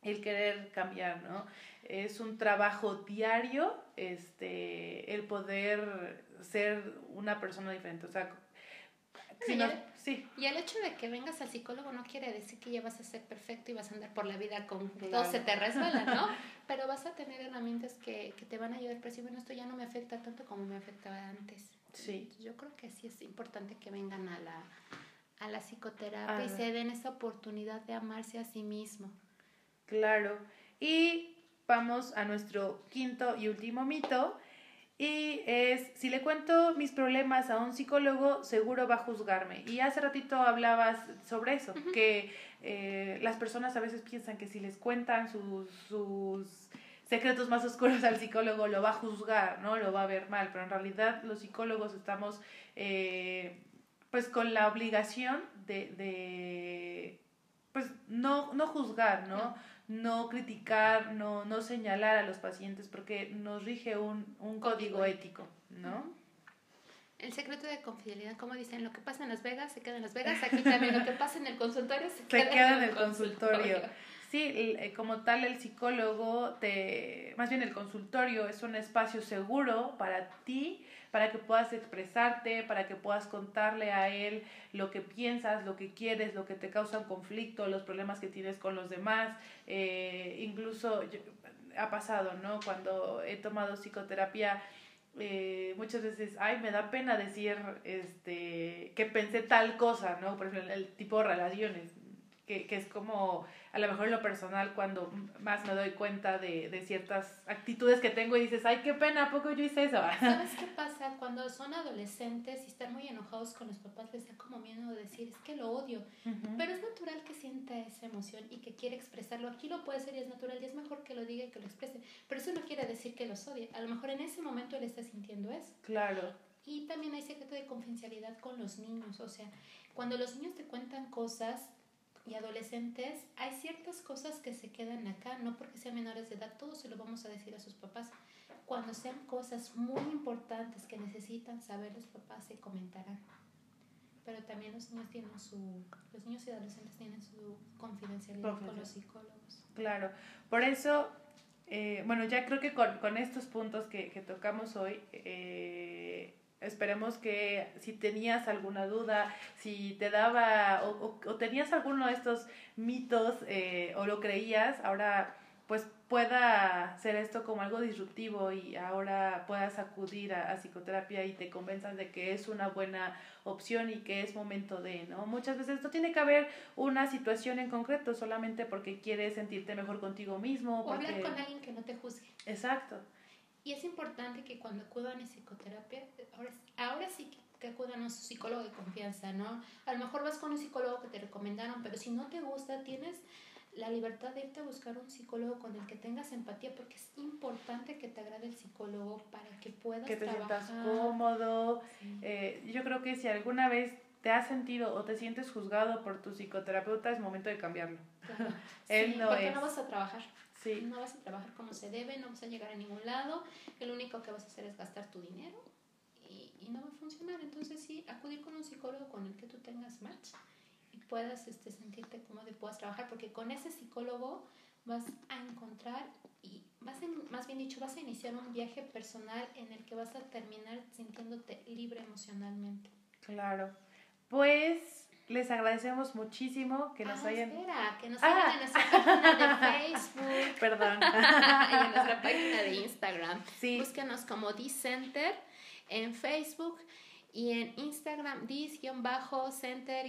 Speaker 1: el querer cambiar, ¿no? es un trabajo diario este, el poder ser una persona diferente. O sea,
Speaker 2: si sí. Y el hecho de que vengas al psicólogo no quiere decir que ya vas a ser perfecto y vas a andar por la vida con todo se te resbala, ¿no? Pero vas a tener herramientas que, que te van a ayudar para decir, bueno, esto ya no me afecta tanto como me afectaba antes.
Speaker 1: Sí.
Speaker 2: yo creo que sí es importante que vengan a la, a la psicoterapia y se den esa oportunidad de amarse a sí mismo.
Speaker 1: Claro. Y vamos a nuestro quinto y último mito. Y es, si le cuento mis problemas a un psicólogo, seguro va a juzgarme. Y hace ratito hablabas sobre eso, que eh, las personas a veces piensan que si les cuentan sus, sus secretos más oscuros al psicólogo, lo va a juzgar, ¿no? Lo va a ver mal. Pero en realidad los psicólogos estamos eh, pues con la obligación de, de pues no, no juzgar, ¿no? no criticar, no, no señalar a los pacientes porque nos rige un, un código ético, ¿no?
Speaker 2: El secreto de confidelidad, como dicen, lo que pasa en Las Vegas se queda en Las Vegas, aquí también lo que pasa en el consultorio se,
Speaker 1: queda, en el consultorio. Sí, eh, como tal el psicólogo, te, más bien el consultorio es un espacio seguro para ti, para que puedas expresarte, para que puedas contarle a él lo que piensas, lo que quieres, lo que te causa un conflicto, los problemas que tienes con los demás. Eh, incluso ha pasado, ¿no? Cuando he tomado psicoterapia, eh, muchas veces, ay, me da pena decir este, que pensé tal cosa, ¿no? Por ejemplo, el tipo de relaciones, que, que es como a lo mejor en lo personal cuando más me doy cuenta de, de, ciertas actitudes que tengo y dices, ay, qué pena, ¿a poco yo hice eso?
Speaker 2: ¿Sabes qué pasa? Cuando son adolescentes y están muy enojados con los papás, les da como miedo decir, es que lo odio. Pero es natural que sienta esa emoción y que quiere expresarlo. Aquí lo puede ser y es natural y es mejor que lo diga y que lo exprese. Pero eso no quiere decir que los odie. A lo mejor en ese momento él está sintiendo eso.
Speaker 1: Claro.
Speaker 2: Y también hay secreto de confidencialidad con los niños. O sea, cuando los niños te cuentan cosas, y adolescentes, hay ciertas cosas que se quedan acá, no porque sean menores de edad, todo se lo vamos a decir a sus papás. Cuando sean cosas muy importantes que necesitan saber los papás, se comentarán. Pero también los niños tienen su, los niños y adolescentes tienen su confidencialidad con los psicólogos.
Speaker 1: Claro, por eso, eh, bueno, ya creo que con, con estos puntos que, que tocamos hoy, eh, Esperemos que si tenías alguna duda, si te daba o, o, tenías alguno de estos mitos eh, o lo creías, ahora pues pueda ser esto como algo disruptivo y ahora puedas acudir a, psicoterapia y te convenzas de que es una buena opción y que es momento de, ¿no? Muchas veces no tiene que haber una situación en concreto solamente porque quieres sentirte mejor contigo mismo.
Speaker 2: O hablar con alguien que no te juzgue.
Speaker 1: Exacto.
Speaker 2: Y es importante que cuando acudan a psicoterapia, ahora, ahora sí que, acudan a su psicólogo de confianza, ¿no? A lo mejor vas con un psicólogo que te recomendaron, pero si no te gusta, tienes la libertad de irte a buscar un psicólogo con el que tengas empatía, porque es importante que te agrade el psicólogo para que puedas
Speaker 1: que te sientas cómodo. Eh, yo creo que si alguna vez te has sentido o te sientes juzgado por tu psicoterapeuta, es momento de cambiarlo.
Speaker 2: Él no porque no vas a trabajar. No vas a trabajar como se debe, no vas a llegar a ningún lado, el único que vas a hacer es gastar tu dinero y, y no va a funcionar. Entonces sí, acudir con un psicólogo con el que tú tengas match y puedas este, sentirte cómodo y puedas trabajar, porque con ese psicólogo vas a encontrar y vas más bien dicho, vas a iniciar un viaje personal en el que vas a terminar sintiéndote libre emocionalmente.
Speaker 1: Claro. Pues les agradecemos muchísimo que nos
Speaker 2: ah,
Speaker 1: hayan.
Speaker 2: Espera, que nos sigan en nuestra página de Facebook.
Speaker 1: Perdón.
Speaker 2: y en nuestra página de Instagram. Sí. Búsquenos como D-Center en Facebook y en Instagram dis-center-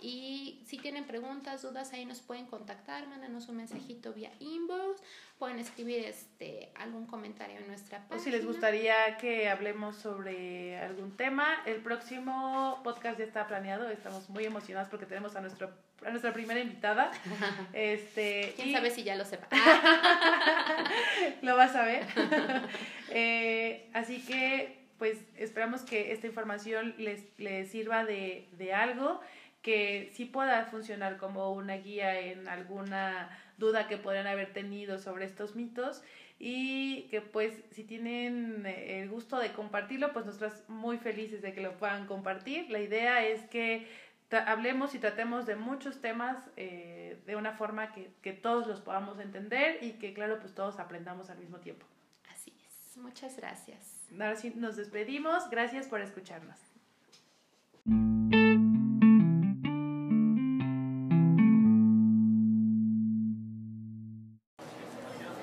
Speaker 2: y si tienen preguntas, dudas, ahí nos pueden contactar, mándanos un mensajito vía inbox, pueden escribir este algún comentario en nuestra página.
Speaker 1: O si les gustaría que hablemos sobre algún tema, el próximo podcast ya está planeado, estamos muy emocionados porque tenemos a nuestro a nuestra primera invitada. Este,
Speaker 2: ¿Quién sabe si ya lo sepa?
Speaker 1: lo vas a ver. Eh, así que pues esperamos que esta información les, les sirva de, de algo, que sí pueda funcionar como una guía en alguna duda que podrían haber tenido sobre estos mitos y que pues si tienen el gusto de compartirlo, pues nosotros muy felices de que lo puedan compartir. La idea es que hablemos y tratemos de muchos temas eh, de una forma que, que todos los podamos entender y que claro, pues todos aprendamos al mismo tiempo.
Speaker 2: Así es, muchas gracias
Speaker 1: ahora sí nos despedimos. Gracias por escucharnos.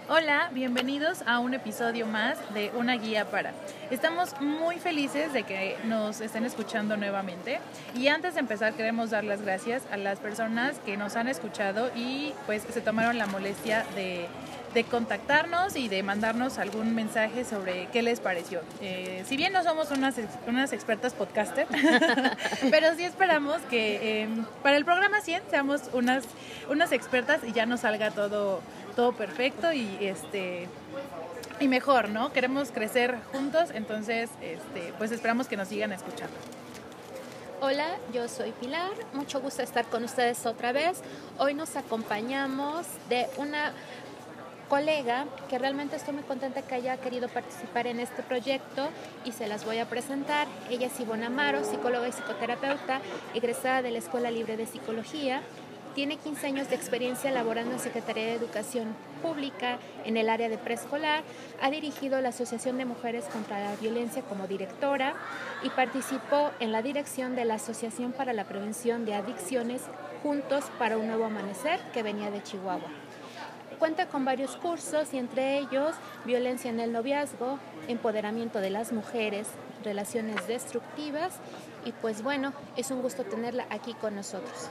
Speaker 1: Hola, bienvenidos a un episodio más de Una Guía para. Estamos muy felices de que nos estén escuchando nuevamente y antes de empezar queremos dar las gracias a las personas que nos han escuchado y pues se tomaron la molestia de de contactarnos y de mandarnos algún mensaje sobre qué les pareció. Eh, si bien no somos unas, unas expertas podcaster, pero sí esperamos que em, para el programa 100 seamos unas, unas expertas y ya nos salga todo, todo perfecto y este y mejor, ¿no? Queremos crecer juntos, entonces este, pues esperamos que nos sigan escuchando.
Speaker 2: Hola, yo soy Pilar, mucho gusto estar con ustedes otra vez. Hoy nos acompañamos de una colega que realmente estoy muy contenta que haya querido participar en este proyecto y se las voy a presentar. Ella es Ivonne Amaro, psicóloga y psicoterapeuta, egresada de la Escuela Libre de Psicología. Tiene 15 años de experiencia laborando en Secretaría de Educación Pública en el área de preescolar. Ha dirigido la Asociación de Mujeres contra la Violencia como directora y participó en la dirección de la Asociación para la Prevención de Adicciones Juntos para un Nuevo Amanecer que venía de Chihuahua. Cuenta con varios cursos y entre ellos violencia en el noviazgo, empoderamiento de las mujeres, relaciones destructivas y pues bueno, es un gusto tenerla aquí con nosotros.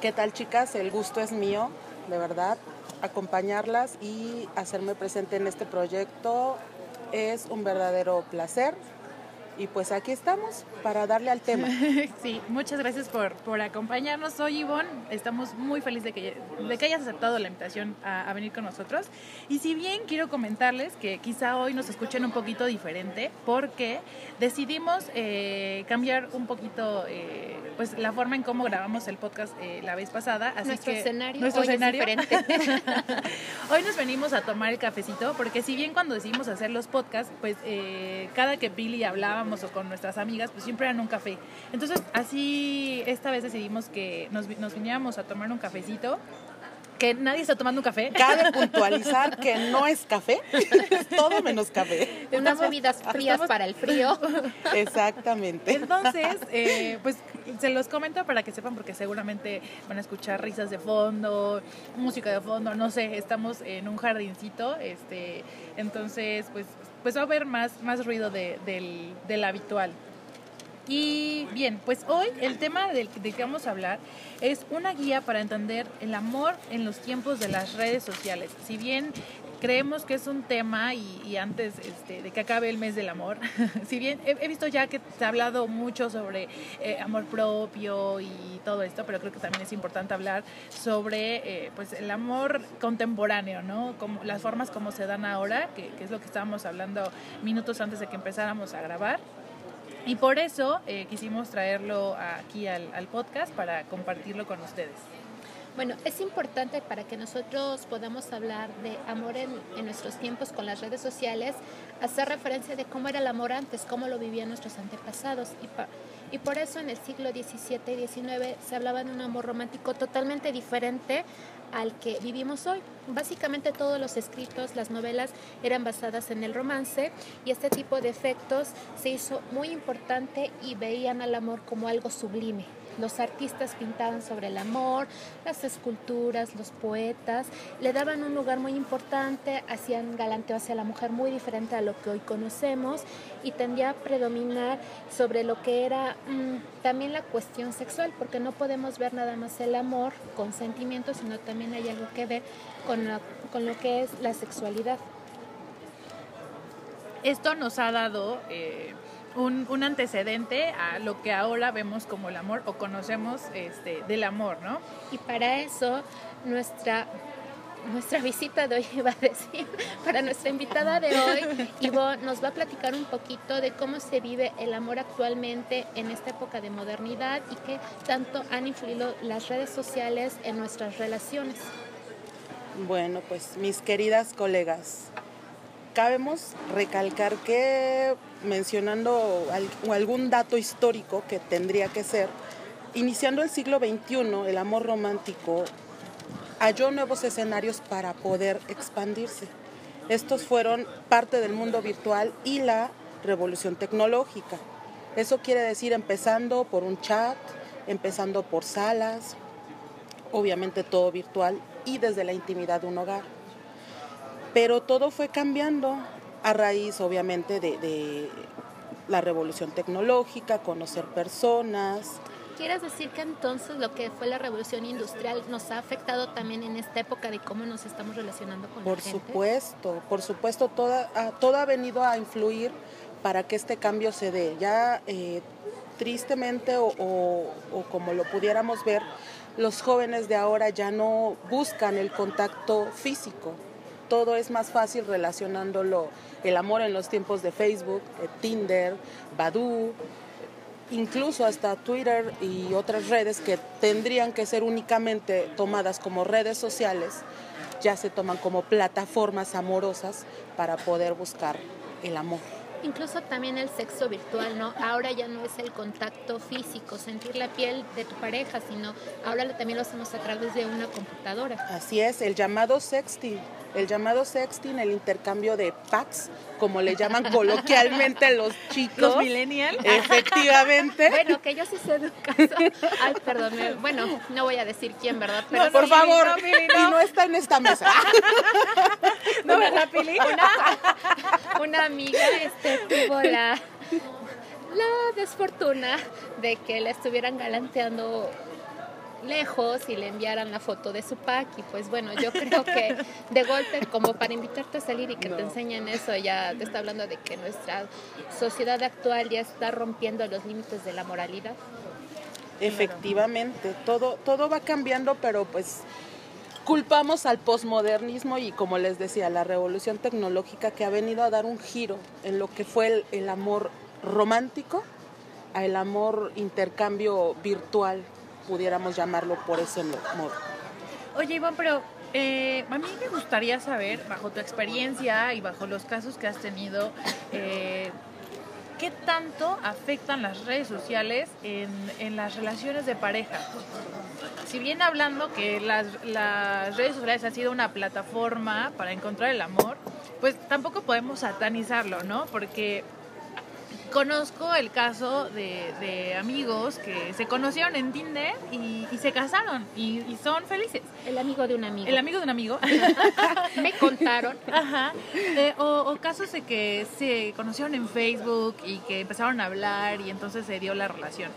Speaker 3: ¿Qué tal chicas? El gusto es mío, de verdad. Acompañarlas y hacerme presente en este proyecto es un verdadero placer y pues aquí estamos para darle al tema.
Speaker 1: Sí, muchas gracias por, por acompañarnos. Soy Ivonne, estamos muy felices de que, de que hayas aceptado la invitación a, venir con nosotros. Y si bien quiero comentarles que quizá hoy nos escuchen un poquito diferente, porque decidimos eh, cambiar un poquito eh, pues la forma en cómo grabamos el podcast eh, la vez pasada.
Speaker 2: Así nuestro
Speaker 1: que
Speaker 2: escenario
Speaker 1: nuestro
Speaker 2: hoy
Speaker 1: escenario.
Speaker 2: es diferente.
Speaker 1: hoy nos venimos a tomar el cafecito, porque si bien cuando decidimos hacer los podcasts, pues cada que Billy hablaba o con nuestras amigas, pues siempre eran un café. Entonces, así esta vez decidimos que nos, nos viniéramos a tomar un cafecito que nadie está tomando un café.
Speaker 3: Cabe puntualizar que no es café, es todo menos café.
Speaker 2: Unas bebidas frías para el frío.
Speaker 3: Exactamente.
Speaker 1: Entonces, eh, pues se los comento para que sepan, porque seguramente van a escuchar risas de fondo, música de fondo, no sé, estamos en un jardincito, este, entonces, pues pues va a haber más, más ruido de, del, del habitual. Y bien, pues hoy el tema del, que vamos a hablar es una guía para entender el amor en los tiempos de las redes sociales. Si bien creemos que es un tema y, antes este, de que acabe el mes del amor, si bien he, visto ya que se ha hablado mucho sobre eh, amor propio y todo esto, pero creo que también es importante hablar sobre eh, pues el amor contemporáneo, ¿no? Como, las formas como se dan ahora, que, es lo que estábamos hablando minutos antes de que empezáramos a grabar. Y por eso eh, quisimos traerlo aquí al, al podcast para compartirlo con ustedes.
Speaker 2: Bueno, es importante para que nosotros podamos hablar de amor en, nuestros tiempos con las redes sociales, hacer referencia de cómo era el amor antes, cómo lo vivían nuestros antepasados. Y, y por eso en el siglo XVII y XIX se hablaba de un amor romántico totalmente diferente al que vivimos hoy. Básicamente todos los escritos, las novelas eran basadas en el romance y este tipo de efectos se hizo muy importante y veían al amor como algo sublime los artistas pintaban sobre el amor, las esculturas, los poetas, le daban un lugar muy importante, hacían galanteo hacia la mujer muy diferente a lo que hoy conocemos y tendía a predominar sobre lo que era mm, también la cuestión sexual, porque no podemos ver nada más el amor con sentimientos, sino también hay algo que ver con, lo que es la sexualidad.
Speaker 1: Esto nos ha dado... Eh, un, un, antecedente a lo que ahora vemos como el amor o conocemos este, del amor, ¿no?
Speaker 2: Y para eso nuestra nuestra visita de hoy iba a decir, para nuestra invitada de hoy, Ivo nos va a platicar un poquito de cómo se vive el amor actualmente en esta época de modernidad y qué tanto han influido las redes sociales en nuestras relaciones.
Speaker 3: Bueno, pues mis queridas colegas, cabemos recalcar que mencionando algún dato histórico que tendría que ser, iniciando el siglo XXI, el amor romántico halló nuevos escenarios para poder expandirse. Estos fueron parte del mundo virtual y la revolución tecnológica. Eso quiere decir empezando por un chat, empezando por salas, obviamente todo virtual y desde la intimidad de un hogar. Pero todo fue cambiando a raíz, obviamente, de, la revolución tecnológica, conocer personas.
Speaker 2: ¿Quieres decir que entonces lo que fue la revolución industrial nos ha afectado también en esta época de cómo nos estamos relacionando con
Speaker 3: por
Speaker 2: la gente?
Speaker 3: Por supuesto, por supuesto, toda, todo ha venido a influir para que este cambio se dé. Ya eh, tristemente o, o como lo pudiéramos ver, los jóvenes de ahora ya no buscan el contacto físico, todo es más fácil relacionándolo, el amor en los tiempos de Facebook, eh, Tinder, Badoo, incluso hasta Twitter y otras redes que tendrían que ser únicamente tomadas como redes sociales, ya se toman como plataformas amorosas para poder buscar el amor
Speaker 2: incluso también el sexo virtual, ¿no? Ahora ya no es el contacto físico, sentir la piel de tu pareja, sino ahora también lo hacemos a través de una computadora.
Speaker 3: Así es, el llamado sexting el llamado sexting, el intercambio de packs, como le llaman coloquialmente los chicos.
Speaker 1: Los millennials.
Speaker 3: Efectivamente.
Speaker 2: bueno, que yo sí sé de un caso. Ay, perdón, bueno, no voy a decir quién, ¿verdad?
Speaker 3: Pero por favor, y no está en esta mesa.
Speaker 2: no, ¿verdad, Pili? Una, una amiga este, tuvo la la desfortuna de que le estuvieran galanteando lejos y le enviaran la foto de su pack. Y pues bueno, yo creo que de golpe como para invitarte a salir y que te enseñen eso, ya te está hablando de que nuestra sociedad actual ya está rompiendo los límites de la moralidad.
Speaker 3: Efectivamente, todo, todo va cambiando, pero pues culpamos al posmodernismo y como les decía, la revolución tecnológica que ha venido a dar un giro en lo que fue el, el amor romántico a el amor intercambio virtual pudiéramos llamarlo por ese modo.
Speaker 1: Oye, Iván, pero eh, a mí me gustaría saber, bajo tu experiencia y bajo los casos que has tenido, eh, ¿qué tanto afectan las redes sociales en, las relaciones de pareja? Si bien hablando que las, las redes sociales han sido una plataforma para encontrar el amor, pues tampoco podemos satanizarlo, ¿no? Porque conozco el caso de, amigos que se conocieron en Tinder y, se casaron y, son felices.
Speaker 2: El amigo de un amigo.
Speaker 1: El amigo de un amigo.
Speaker 2: Me contaron.
Speaker 1: Ajá. Eh, o, casos de que se conocieron en Facebook y que empezaron a hablar y entonces se dio la relación.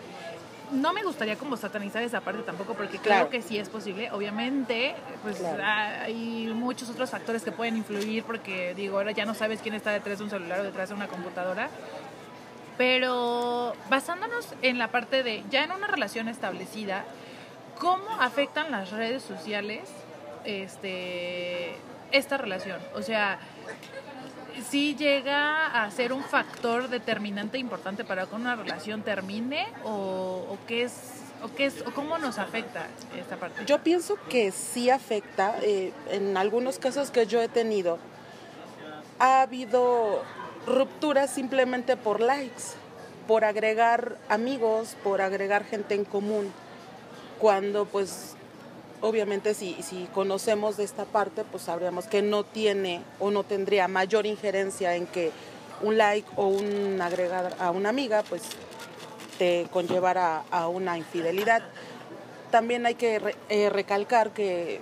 Speaker 1: No me gustaría como satanizar esa parte tampoco porque creo que sí es posible. Obviamente, pues hay muchos otros factores que pueden influir porque digo, ahora ya no sabes quién está detrás de un celular o detrás de una computadora pero basándonos en la parte de ya en una relación establecida, ¿cómo afectan las redes sociales este, esta relación? O sea, si llega a ser un factor determinante importante para que una relación termine o, qué es o qué es o cómo nos afecta esta parte.
Speaker 3: Yo pienso que sí afecta. Eh, en algunos casos que yo he tenido ha habido rupturas simplemente por likes, por agregar amigos, por agregar gente en común, cuando pues obviamente si, si conocemos de esta parte, pues sabríamos que no tiene o no tendría mayor injerencia en que un like o un agregar a una amiga, pues te conllevara a una infidelidad. También hay que eh, recalcar que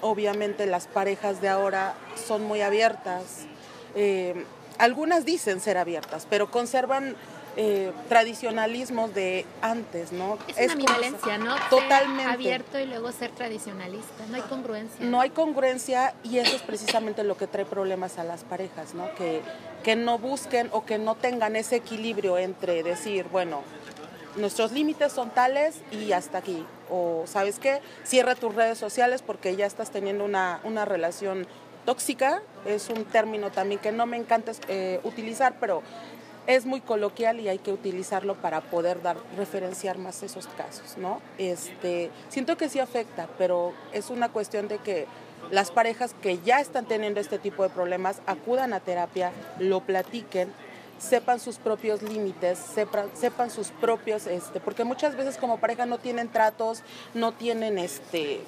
Speaker 3: obviamente las parejas de ahora son muy abiertas. Eh, algunas dicen ser abiertas, pero conservan eh, tradicionalismos de antes, ¿no?
Speaker 2: Es, una ambivalencia, ¿no?
Speaker 3: Totalmente.
Speaker 2: Ser abierto y luego ser tradicionalista, no hay congruencia.
Speaker 3: No hay congruencia y eso es precisamente lo que trae problemas a las parejas, ¿no? Que, que no busquen o que no tengan ese equilibrio entre decir, bueno, nuestros límites son tales y hasta aquí. O, ¿sabes qué? Cierra tus redes sociales porque ya estás teniendo una, una relación tóxica. Es un término también que no me encanta eh, utilizar, pero es muy coloquial y hay que utilizarlo para poder dar referenciar más esos casos, ¿no? Este, siento que sí afecta, pero es una cuestión de que las parejas que ya están teniendo este tipo de problemas acudan a terapia, lo platiquen, sepan sus propios límites, sepan, sepan sus propios, este, porque muchas veces como pareja no tienen tratos, no tienen este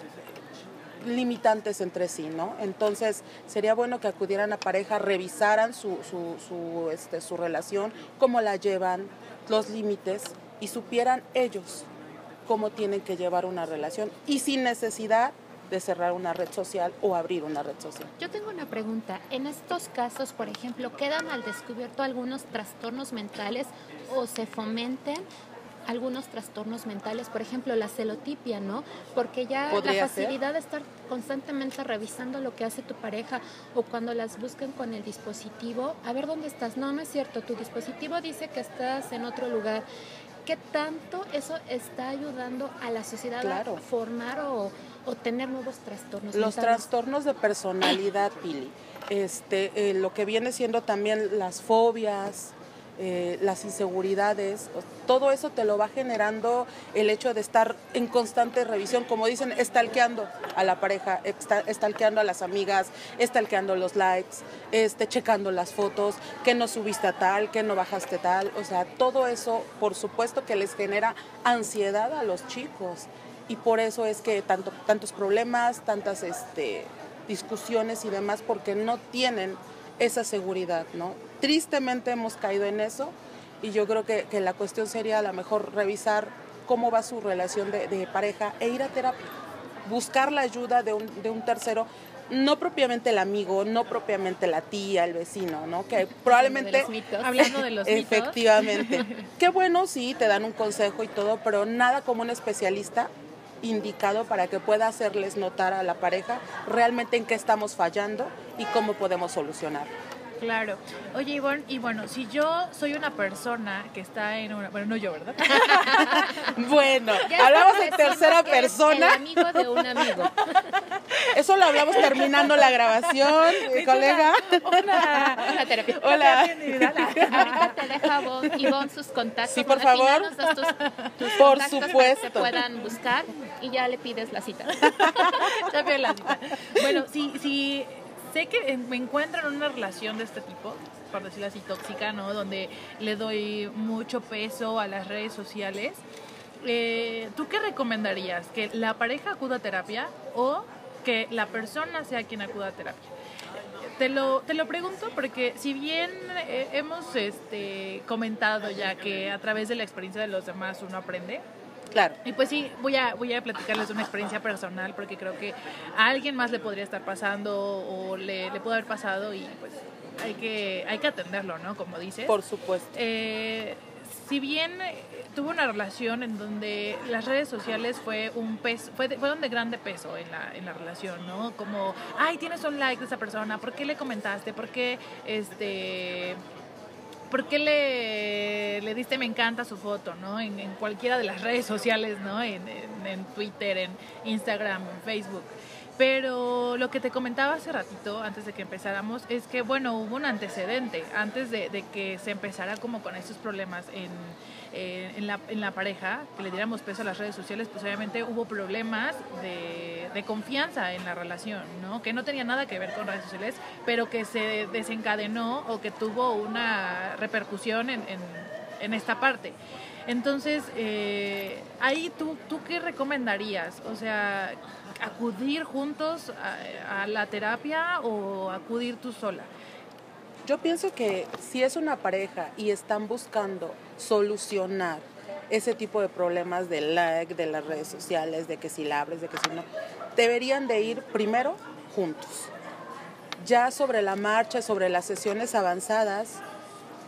Speaker 3: limitantes entre sí, ¿no? Entonces sería bueno que acudieran a pareja, revisaran su, su, su, este, su relación, cómo la llevan, los límites y supieran ellos cómo tienen que llevar una relación y sin necesidad de cerrar una red social o abrir una red social.
Speaker 2: Yo tengo una pregunta. En estos casos, por ejemplo, ¿quedan al descubierto algunos trastornos mentales o se fomenten algunos trastornos mentales, por ejemplo la celotipia, ¿no? Porque ya la facilidad de estar constantemente revisando lo que hace tu pareja o cuando las buscan con el dispositivo, a ver dónde estás. No, no es cierto, tu dispositivo dice que estás en otro lugar. ¿Qué tanto eso está ayudando a la sociedad a formar o, tener nuevos trastornos?
Speaker 3: Los trastornos de personalidad, Pili. Este, eh, lo que viene siendo también las fobias, eh, las inseguridades, todo eso te lo va generando el hecho de estar en constante revisión, como dicen, estalqueando a la pareja, estalqueando a las amigas, estalqueando los likes, este, checando las fotos, que no subiste tal, que no bajaste tal, o sea, todo eso por supuesto que les genera ansiedad a los chicos y por eso es que tanto, tantos problemas, tantas este, discusiones y demás, porque no tienen esa seguridad, ¿no? Tristemente hemos caído en eso y yo creo que, la cuestión sería a lo mejor revisar cómo va su relación de, pareja e ir a terapia, buscar la ayuda de un, de un tercero no propiamente el amigo, no propiamente la tía, el vecino, ¿no? Que probablemente
Speaker 1: hablando de los
Speaker 3: mitos. Efectivamente. Qué bueno sí te dan un consejo y todo, pero nada como un especialista indicado para que pueda hacerles notar a la pareja realmente en qué estamos fallando y cómo podemos solucionar.
Speaker 1: Claro. Oye, Ivonne, y bueno, si yo soy una persona que está en una... Bueno, no yo, ¿verdad?
Speaker 3: bueno, hablamos en tercera persona.
Speaker 2: El amigo de un amigo.
Speaker 3: Eso lo hablamos terminando la grabación, colega.
Speaker 2: Una, una, terapia.
Speaker 3: Hola.
Speaker 2: Ahorita te deja Ivonne sus contactos.
Speaker 3: Sí, por favor.
Speaker 2: Tus,
Speaker 3: por supuesto. Para
Speaker 2: que puedan buscar y ya le pides la cita.
Speaker 1: ya la cita. Bueno, si... si sé que me encuentro en una relación de este tipo, por decirlo así, tóxica, ¿no? Donde le doy mucho peso a las redes sociales. Eh, ¿Tú qué recomendarías? ¿Que la pareja acuda a terapia o que la persona sea quien acuda a terapia? Te lo, te lo pregunto porque si bien eh, hemos este, comentado ya que a través de la experiencia de los demás uno aprende,
Speaker 3: Claro.
Speaker 1: Y pues sí, voy a, voy a platicarles una experiencia personal porque creo que a alguien más le podría estar pasando o le, le puede haber pasado y pues hay que, hay que atenderlo, ¿no? Como dices.
Speaker 3: Por supuesto.
Speaker 1: Eh, si bien tuve una relación en donde las redes sociales fue un peso, fue de, fueron de grande peso en la, en la relación, ¿no? Como, ay, tienes un like de esa persona, ¿por qué le comentaste? ¿Por qué, este ¿por qué le, le, diste me encanta su foto, ¿no? En, cualquiera de las redes sociales, ¿no? En, en, Twitter, en Instagram, en Facebook. Pero lo que te comentaba hace ratito, antes de que empezáramos, es que, bueno, hubo un antecedente, antes de, de que se empezara como con estos problemas en eh, en, la, en la pareja, que le diéramos peso a las redes sociales, pues obviamente hubo problemas de, de confianza en la relación, ¿no? Que no tenía nada que ver con redes sociales, pero que se desencadenó o que tuvo una repercusión en, en, en esta parte. Entonces, eh, ahí tú, tú qué recomendarías? O sea, acudir juntos a, a la terapia o acudir tú sola?
Speaker 3: Yo pienso que si es una pareja y están buscando solucionar ese tipo de problemas del like, de las redes sociales, de que si la abres, de que si no, deberían de ir primero juntos. Ya sobre la marcha, sobre las sesiones avanzadas,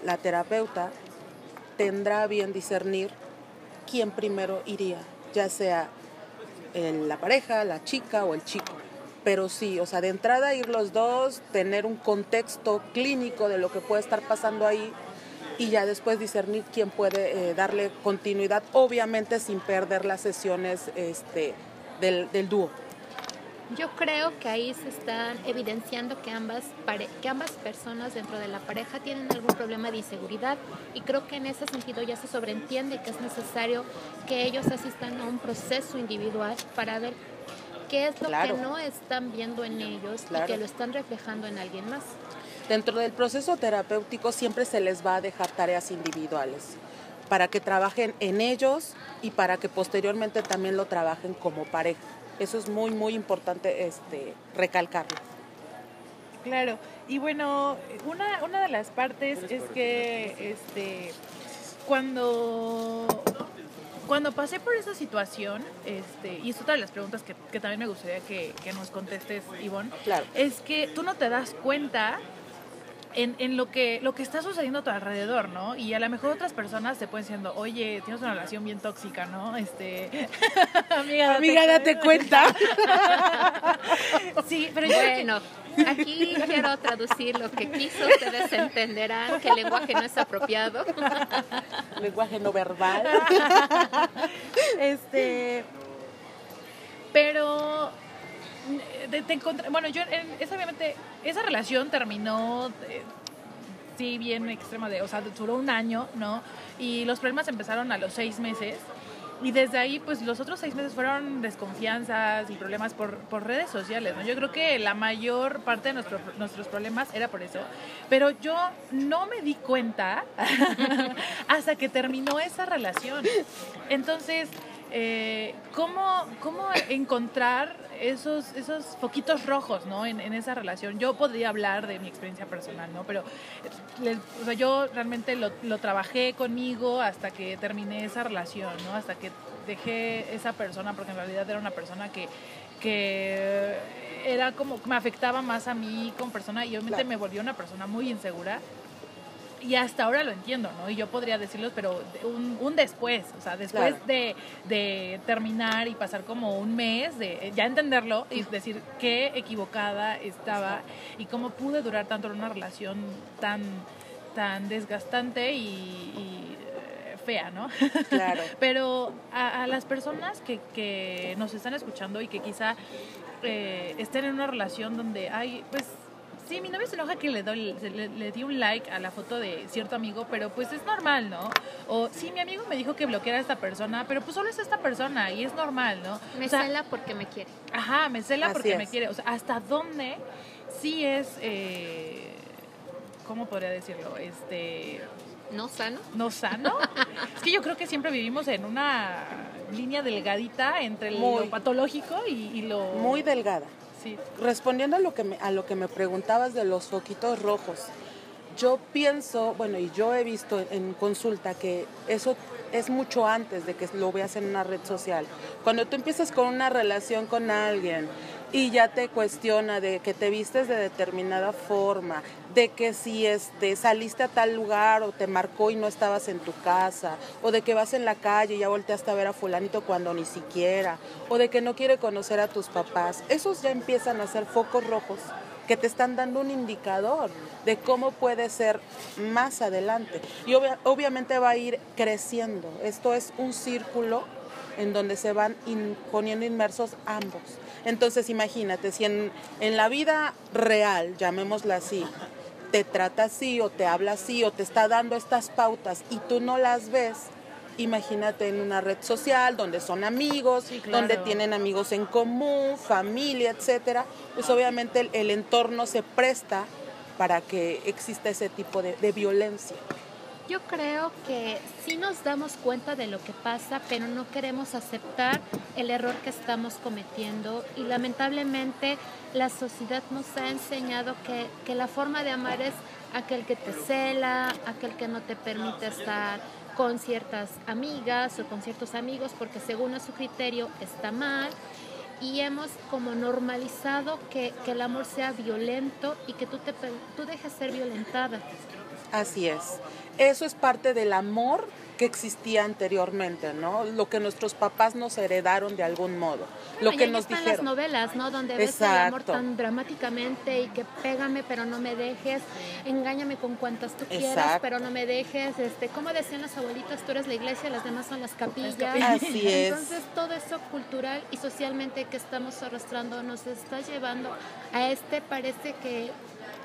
Speaker 3: la terapeuta tendrá bien discernir quién primero iría, ya sea la pareja, la chica o el chico pero sí, o sea, de entrada ir los dos, tener un contexto clínico de lo que puede estar pasando ahí y ya después discernir quién puede eh, darle continuidad, obviamente sin perder las sesiones este, del, del dúo.
Speaker 2: Yo creo que ahí se están evidenciando que ambas, que ambas personas dentro de la pareja tienen algún problema de inseguridad y creo que en ese sentido ya se sobreentiende que es necesario que ellos asistan a un proceso individual para ver qué es lo que no están viendo en ellos y que lo están reflejando en alguien más.
Speaker 3: Dentro del proceso terapéutico siempre se les va a dejar tareas individuales para que trabajen en ellos y para que posteriormente también lo trabajen como pareja. Eso es muy, muy importante este, recalcarlo.
Speaker 1: Claro, y bueno, una, una de las partes es que este, cuando cuando pasé por esa situación, este, y es otra de las preguntas que, que también me gustaría que, que, nos contestes, Ivonne,
Speaker 3: claro.
Speaker 1: es que tú no te das cuenta en, en, lo, que, lo que está sucediendo a tu alrededor, ¿no? Y a lo mejor otras personas te pueden diciendo, oye, tienes una relación bien tóxica, ¿no? Este,
Speaker 3: amiga, date, amiga, date cuenta.
Speaker 2: sí, pero bueno. Aquí quiero traducir lo que quiso, ustedes entenderán que el lenguaje no es apropiado.
Speaker 3: lenguaje no verbal.
Speaker 1: este, pero te, bueno, yo, es obviamente, esa relación terminó sí bien extrema, de, o sea, duró un año, ¿no? Y los problemas empezaron a los seis meses. Y desde ahí, pues los otros seis meses fueron desconfianzas y problemas por, por redes sociales, ¿no? Yo creo que la mayor parte de nuestro, nuestros problemas era por eso. Pero yo no me di cuenta hasta que terminó esa relación. Entonces, eh, ¿cómo, ¿cómo encontrar esos, esos foquitos rojos, ¿no? En, en, esa relación. Yo podría hablar de mi experiencia personal, ¿no? Pero o sea, yo realmente lo, lo, trabajé conmigo hasta que terminé esa relación, ¿no? Hasta que dejé esa persona, porque en realidad era una persona que, que era como, me afectaba más a mí como persona y obviamente claro. me volvió una persona muy insegura y hasta ahora lo entiendo, ¿no? Y yo podría decirlos, pero un, un después, o sea, después claro. de, de, terminar y pasar como un mes de ya entenderlo y decir qué equivocada estaba y cómo pude durar tanto en una relación tan, tan desgastante y, y fea, ¿no?
Speaker 3: Claro.
Speaker 1: pero a, a, las personas que, que nos están escuchando y que quizá eh, estén en una relación donde hay, pues, Sí, mi novio se enoja que le, doy, le, le, di un like a la foto de cierto amigo, pero pues es normal, ¿no? O sí, mi amigo me dijo que bloqueara a esta persona, pero pues solo es esta persona y es normal, ¿no?
Speaker 2: Me
Speaker 1: o sea,
Speaker 2: cela porque me quiere.
Speaker 1: Ajá, me cela
Speaker 3: Así
Speaker 1: porque
Speaker 3: es.
Speaker 1: me quiere. O sea, ¿hasta dónde sí es, eh, ¿cómo podría decirlo? Este...
Speaker 2: ¿No sano?
Speaker 1: ¿No sano? es que yo creo que siempre vivimos en una línea delgadita entre
Speaker 3: Muy.
Speaker 1: lo patológico y, y lo...
Speaker 3: Muy delgada. Respondiendo a lo, que me, a lo que me preguntabas de los foquitos rojos, yo pienso, bueno, y yo he visto en consulta que eso es mucho antes de que lo veas en una red social. Cuando tú empiezas con una relación con alguien y ya te cuestiona de que te vistes de determinada forma, de que si este, saliste a tal lugar o te marcó y no estabas en tu casa, o de que vas en la calle y ya volteaste a ver a fulanito cuando ni siquiera, o de que no quiere conocer a tus papás, esos ya empiezan a ser focos rojos que te están dando un indicador de cómo puede ser más adelante. Y obvia, obviamente va a ir creciendo. Esto es un círculo en donde se van in, poniendo inmersos ambos. Entonces imagínate, si en, en la vida real, llamémosla así, te trata así o te habla así o te está dando estas pautas y tú no las ves, imagínate en una red social donde son amigos,
Speaker 1: sí, claro.
Speaker 3: donde tienen amigos en común, familia, etcétera, pues obviamente el, el, entorno se presta para que exista ese tipo de, de violencia.
Speaker 2: Yo creo que sí nos damos cuenta de lo que pasa, pero no queremos aceptar el error que estamos cometiendo y lamentablemente la sociedad nos ha enseñado que, que la forma de amar es aquel que te cela, aquel que no te permite estar con ciertas amigas o con ciertos amigos porque según a su criterio está mal y hemos como normalizado que, que el amor sea violento y que tú, te, tú dejes ser violentada.
Speaker 3: Así es. Eso es parte del amor que existía anteriormente, ¿no? Lo que nuestros papás nos heredaron de algún modo.
Speaker 2: Bueno,
Speaker 3: lo que
Speaker 2: y
Speaker 3: nos
Speaker 2: están
Speaker 3: dijeron.
Speaker 2: las novelas, ¿no? Donde ves
Speaker 3: Exacto.
Speaker 2: el amor tan dramáticamente y que pégame pero no me dejes, engáñame con cuantas tú quieras,
Speaker 3: Exacto.
Speaker 2: pero no me dejes, este, como decían las abuelitas, tú eres la iglesia, las demás son las capillas.
Speaker 3: Así es.
Speaker 2: Entonces todo eso cultural y socialmente que estamos arrastrando nos está llevando a este parece que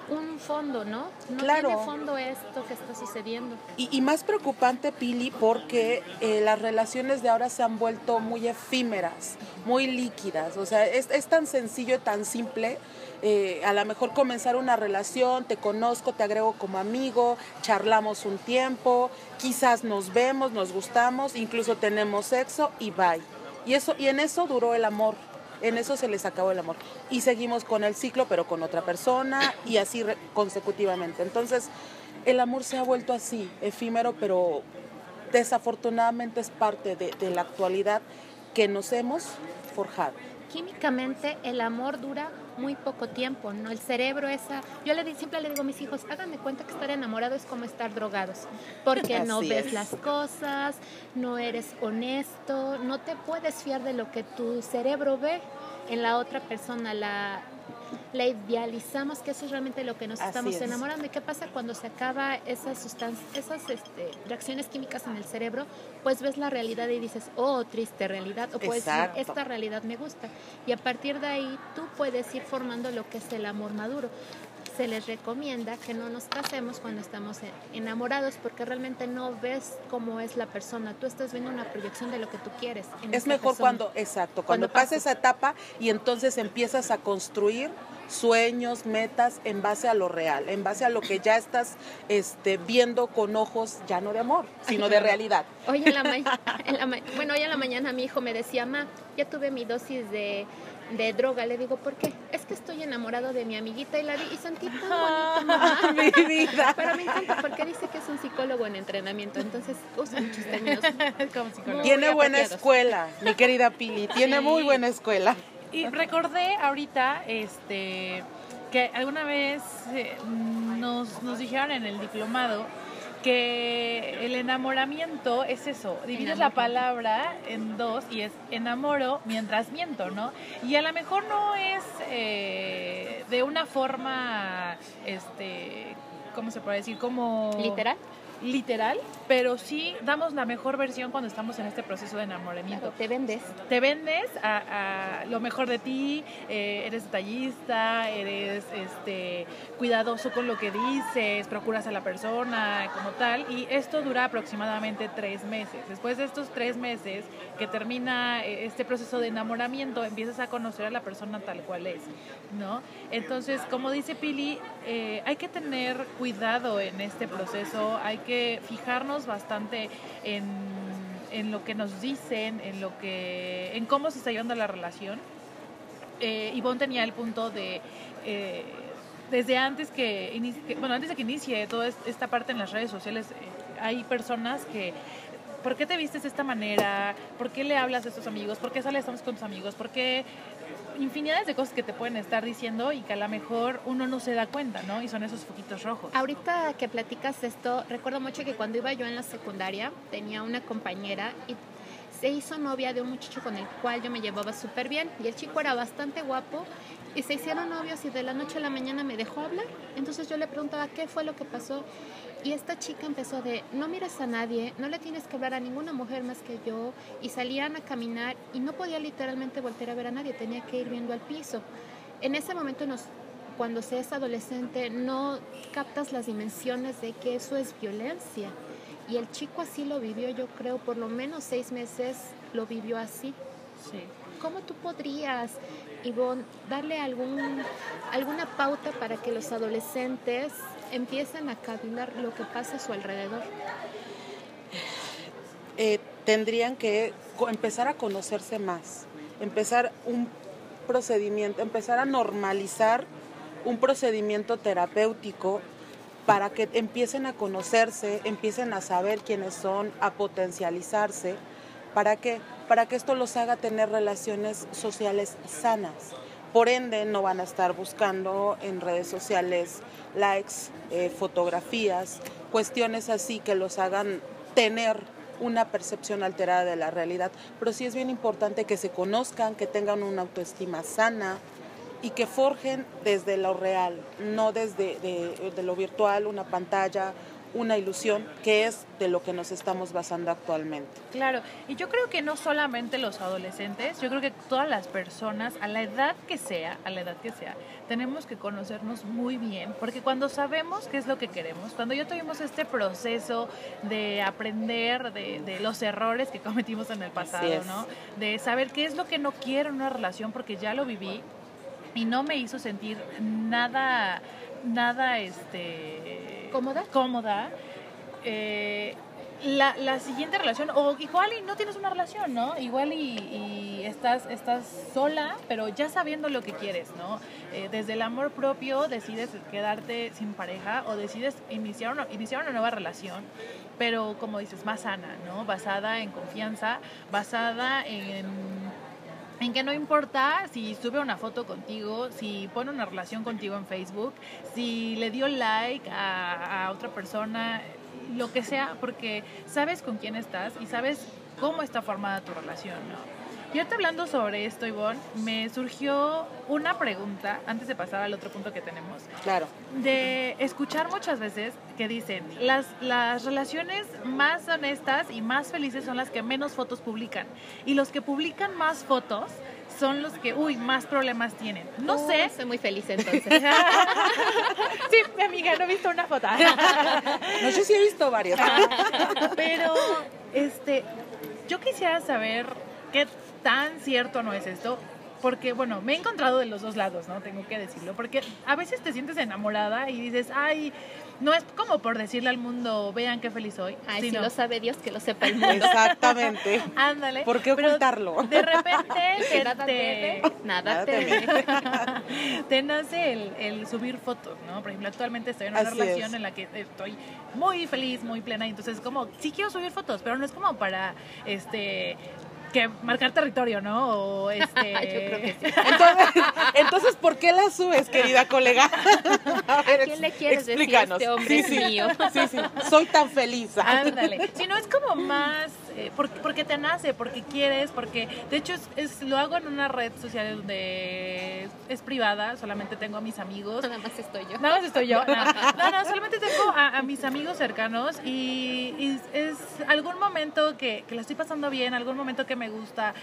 Speaker 2: un fondo, ¿no? No
Speaker 3: Claro.
Speaker 2: tiene fondo esto que está sucediendo.
Speaker 3: Y, y más preocupante, Pili, porque eh, las relaciones de ahora se han vuelto muy efímeras, muy líquidas. O sea, es, es tan sencillo y tan simple. eh, a lo mejor comenzar una relación, te conozco, te agrego como amigo, charlamos un tiempo, quizás nos vemos, nos gustamos, incluso tenemos sexo y bye. Y, eso, y en eso duró el amor. En eso se les acabó el amor. Y seguimos con el ciclo, pero con otra persona y así consecutivamente. Entonces, el amor se ha vuelto así, efímero, pero desafortunadamente es parte de la actualidad que nos hemos forjado.
Speaker 2: Químicamente el amor dura muy poco tiempo, ¿no? El cerebro esa, yo le di- siempre le digo a mis hijos, háganme cuenta que estar enamorado es como estar drogados, porque no ves
Speaker 3: es.
Speaker 2: las cosas, no eres honesto, no te puedes fiar de lo que tu cerebro ve en la otra persona, la, la idealizamos, que eso es realmente lo que nos
Speaker 3: Así
Speaker 2: estamos
Speaker 3: es.
Speaker 2: enamorando. ¿Y qué pasa cuando se acaba esas sustancias, esas este, reacciones químicas en el cerebro? Pues ves la realidad y dices, oh, triste realidad, o puedes decir, esta realidad me gusta. Y a partir de ahí tú puedes ir formando lo que es el amor maduro. Se les recomienda que no nos casemos cuando estamos enamorados porque realmente no ves cómo es la persona, tú estás viendo una proyección de lo que tú quieres.
Speaker 3: es mejor cuando, exacto, cuando, cuando esa etapa y entonces empiezas a construir sueños, metas en base a lo real, en base a lo que ya estás este, viendo con ojos ya no de amor, sino de realidad.
Speaker 2: Hoy en la, bueno, hoy en la mañana mi hijo me decía, ma, ya tuve mi dosis de de droga. Le digo, ¿por qué? Es que estoy enamorado de mi amiguita y la vi y sentí tan bonito, mamá. mi vida. Pero me encanta porque dice que es un psicólogo en entrenamiento, entonces usa muchos términos.
Speaker 3: Como Tiene buena escuela, mi querida Pili, tiene muy buena escuela.
Speaker 1: Y recordé ahorita este que alguna vez eh, nos, nos dijeron en el diplomado que el enamoramiento es eso, divides la palabra en dos y es enamoro mientras miento, ¿no? Y a lo mejor no es eh, de una forma, este, ¿cómo se puede decir? Como...
Speaker 2: ¿Literal?
Speaker 1: Literal, pero sí damos la mejor versión cuando estamos en este proceso de enamoramiento.
Speaker 2: te vendes.
Speaker 1: Te vendes a, lo mejor de ti, eh, eres detallista, eres este, cuidadoso con lo que dices, procuras a la persona como tal, y esto dura aproximadamente tres meses. Después de estos tres meses que termina eh, este proceso de enamoramiento, empiezas a conocer a la persona tal cual es, ¿no? Entonces, como dice Pili, eh, hay que tener cuidado en este proceso, hay que fijarnos bastante en, en, lo que nos dicen, en lo que, en cómo se está llevando la relación. Eh, Ivonne tenía el punto de eh, desde antes que, inicie, bueno antes de que inicie toda esta parte en las redes sociales eh, hay personas que ¿por qué te vistes de esta manera? ¿Por qué le hablas a estos amigos? ¿Por qué sales con tus amigos? ¿Por qué infinidades de cosas que te pueden estar diciendo y que a lo mejor uno no se da cuenta, ¿no? Y son esos foquitos rojos.
Speaker 2: Ahorita que platicas esto, recuerdo mucho que cuando iba yo en la secundaria tenía una compañera y se hizo novia de un muchacho con el cual yo me llevaba súper bien y el chico era bastante guapo y se hicieron novios y de la noche a la mañana me dejó hablar. Entonces yo le preguntaba qué fue lo que pasó y esta chica empezó de, no mires a nadie, no le tienes que hablar a ninguna mujer más que yo. Y salían a caminar y no podía literalmente voltear a ver a nadie, tenía que ir viendo al piso. En ese momento, nos, cuando se es adolescente, no captas las dimensiones de que eso es violencia. Y el chico así lo vivió, yo creo, por lo menos seis meses lo vivió así. Sí. ¿Cómo tú podrías, Ivonne, darle algún, alguna pauta para que los adolescentes empiezan a cavilar lo que pasa a su alrededor?
Speaker 3: Eh, tendrían que empezar a conocerse más, empezar un procedimiento, empezar a normalizar un procedimiento terapéutico para que empiecen a conocerse, empiecen a saber quiénes son, a potencializarse, para que, para que esto los haga tener relaciones sociales sanas. Por ende, no van a estar buscando en redes sociales likes, eh, fotografías, cuestiones así que los hagan tener una percepción alterada de la realidad. Pero sí es bien importante que se conozcan, que tengan una autoestima sana y que forjen desde lo real, no desde de lo virtual, una pantalla, una ilusión que es de lo que nos estamos basando actualmente.
Speaker 1: Claro, y yo creo que no solamente los adolescentes, yo creo que todas las personas, a la edad que sea, a la edad que sea, tenemos que conocernos muy bien, porque cuando sabemos qué es lo que queremos, cuando ya tuvimos este proceso de aprender de, de los errores que cometimos en el pasado, ¿no? De saber qué es lo que no quiero en una relación porque ya lo viví y no me hizo sentir nada, nada, este
Speaker 2: cómoda.
Speaker 1: Cómoda. Eh, la, la, siguiente relación, o igual y no tienes una relación, ¿no? Igual y, estás, estás sola, pero ya sabiendo lo que quieres, ¿no? Eh, desde el amor propio decides quedarte sin pareja o decides iniciar una, iniciar una nueva relación, pero como dices, más sana, ¿no? Basada en confianza, basada en en que no importa si sube una foto contigo, si pone una relación contigo en Facebook, si le dio like a, a, otra persona, lo que sea, porque sabes con quién estás y sabes cómo está formada tu relación, ¿no? Y ahorita hablando sobre esto, Ivonne, me surgió una pregunta, antes de pasar al otro punto que tenemos.
Speaker 3: Claro.
Speaker 1: De escuchar muchas veces que dicen, las, las relaciones más honestas y más felices son las que menos fotos publican. Y los que publican más fotos son los que, uy, más problemas tienen. No sé.
Speaker 2: Soy muy feliz entonces.
Speaker 1: sí, mi amiga, no he visto una foto.
Speaker 3: No, yo sí he visto varias.
Speaker 1: Pero, este, yo quisiera saber qué tan cierto no es esto. Porque, bueno, me he encontrado de los dos lados, ¿no? Tengo que decirlo. Porque a veces te sientes enamorada y dices, ay, no es como por decirle al mundo, vean qué feliz soy.
Speaker 2: Ay, si
Speaker 1: sino,
Speaker 2: lo sabe Dios, que lo sepa el mundo.
Speaker 3: Exactamente.
Speaker 1: ándale.
Speaker 3: ¿Por qué
Speaker 1: pero
Speaker 3: ocultarlo?
Speaker 1: De repente te,
Speaker 2: Nada
Speaker 1: te-
Speaker 2: nada
Speaker 1: te nace el, el subir fotos, ¿no? Por ejemplo, actualmente estoy en una
Speaker 3: Así
Speaker 1: relación
Speaker 3: es.
Speaker 1: en la que estoy muy feliz, muy plena, y entonces como, sí quiero subir fotos, pero no es como para, este, que marcar territorio, ¿no? O este...
Speaker 2: Yo creo que sí.
Speaker 3: Entonces, entonces, ¿por qué la subes, querida colega? A ver,
Speaker 2: quién le quieres decir,
Speaker 3: explícanos.
Speaker 2: este hombre
Speaker 3: Sí,
Speaker 2: es
Speaker 3: sí.
Speaker 2: mío?
Speaker 3: Sí, sí. Soy tan feliz.
Speaker 1: Ándale. Si no es como más eh, porque, porque te nace, porque quieres, porque de hecho es, es- lo hago en una red social donde es privada, solamente tengo a mis amigos.
Speaker 2: Nada más estoy yo.
Speaker 1: Nada más estoy yo. No, no, no, solamente tengo a, a mis amigos cercanos y, y es algún momento que, que la estoy pasando bien, algún momento que me gusta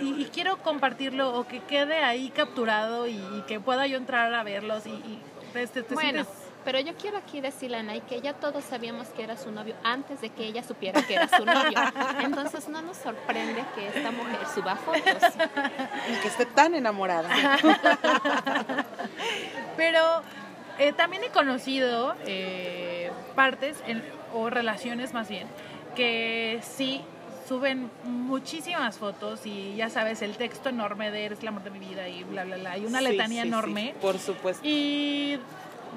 Speaker 1: y, y quiero compartirlo o que quede ahí capturado y, y que pueda yo entrar a verlos y, y este, te
Speaker 2: Bueno,
Speaker 1: sientes-
Speaker 2: pero yo quiero aquí decirle a Anaí que ya todos sabíamos que era su novio antes de que ella supiera que era su novio. Entonces no nos sorprende que esta mujer suba fotos.
Speaker 3: Y que esté tan enamorada.
Speaker 1: Pero eh, también he conocido eh, partes en- o relaciones más bien que sí suben muchísimas fotos y ya sabes el texto enorme de eres el amor de mi vida y bla bla bla y una
Speaker 3: Sí,
Speaker 1: letanía
Speaker 3: sí, sí,
Speaker 1: enorme
Speaker 3: por supuesto.
Speaker 1: y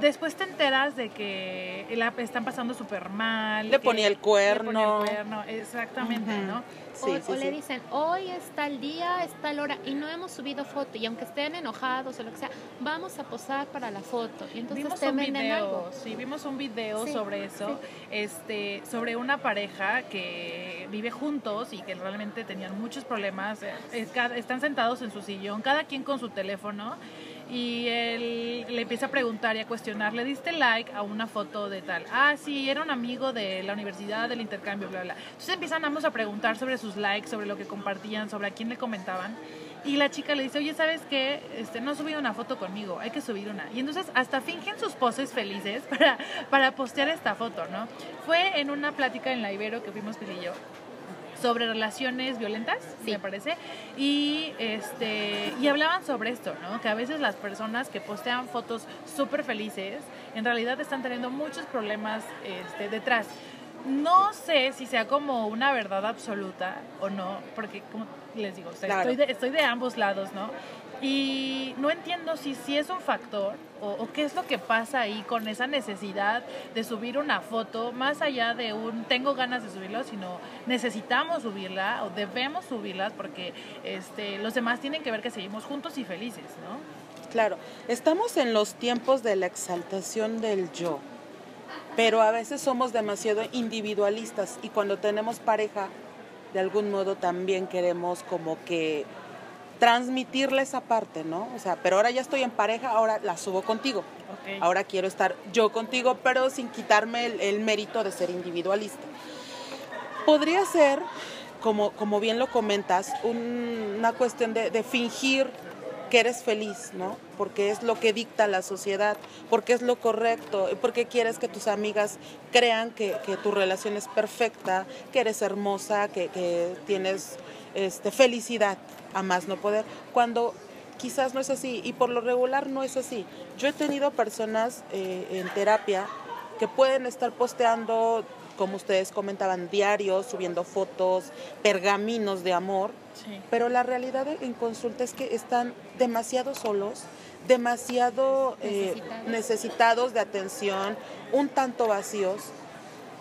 Speaker 1: después te enteras de que la están pasando súper mal
Speaker 3: Le ponía el
Speaker 1: le ponía el
Speaker 3: cuerno.
Speaker 1: cuerno, exactamente no
Speaker 3: Sí,
Speaker 2: o,
Speaker 3: sí,
Speaker 2: o le dicen, hoy está el día, está la hora, y no hemos subido foto, y aunque estén enojados o lo que sea, vamos a posar para la foto. Y entonces
Speaker 1: vimos
Speaker 2: te
Speaker 1: un video,
Speaker 2: algo.
Speaker 1: sí, vimos un video sobre eso, este, sobre una pareja que vive juntos y que realmente tenían muchos problemas. están sentados en su sillón, cada quien con su teléfono, y él le empieza a preguntar y a cuestionar, ¿le diste like a una foto de tal? Ah, sí, era un amigo de la universidad, del intercambio, bla, bla. Entonces empiezan ambos a preguntar sobre sus likes, sobre lo que compartían, sobre a quién le comentaban. Y la chica le dice, oye, ¿sabes qué? Este, no subido una foto conmigo, hay que subir una. Y entonces hasta fingen sus poses felices para, para postear esta foto, ¿no? Fue en una plática en la Ibero que fuimos Pili y yo sobre relaciones violentas,
Speaker 2: Sí.
Speaker 1: me parece, y este y hablaban sobre esto, ¿no? Que a veces las personas que postean fotos súper felices, en realidad están teniendo muchos problemas este, detrás. No sé si sea como una verdad absoluta o no, porque como les digo, o sea,
Speaker 3: Claro.
Speaker 1: estoy, de, estoy de ambos lados, ¿no? Y no entiendo si, si es un factor o, qué es lo que pasa ahí con esa necesidad de subir una foto, más allá de un tengo ganas de subirlo, sino necesitamos subirla o debemos subirlas porque este, los demás tienen que ver que seguimos juntos y felices, ¿no?
Speaker 3: Claro, estamos en los tiempos de la exaltación del yo, pero a veces somos demasiado individualistas y cuando tenemos pareja, de algún modo también queremos como que transmitirle esa parte, ¿no? O sea, pero ahora ya estoy en pareja, ahora la subo contigo. Ahora quiero estar yo contigo, pero sin quitarme el, el mérito de ser individualista. Podría ser, como, como bien lo comentas, un- una cuestión de, de fingir que eres feliz, ¿no? Porque es lo que dicta la sociedad, porque es lo correcto, porque quieres que tus amigas crean que, que tu relación es perfecta, que eres hermosa, que, que tienes este, felicidad a más no poder, cuando quizás no es así y por lo regular no es así. Yo he tenido personas eh, en terapia que pueden estar posteando, como ustedes comentaban, diarios, subiendo fotos, pergaminos de amor,
Speaker 1: Sí.
Speaker 3: pero la realidad en consulta es que están demasiado solos, demasiado eh,
Speaker 2: Necesitados.
Speaker 3: necesitados de atención, un tanto vacíos,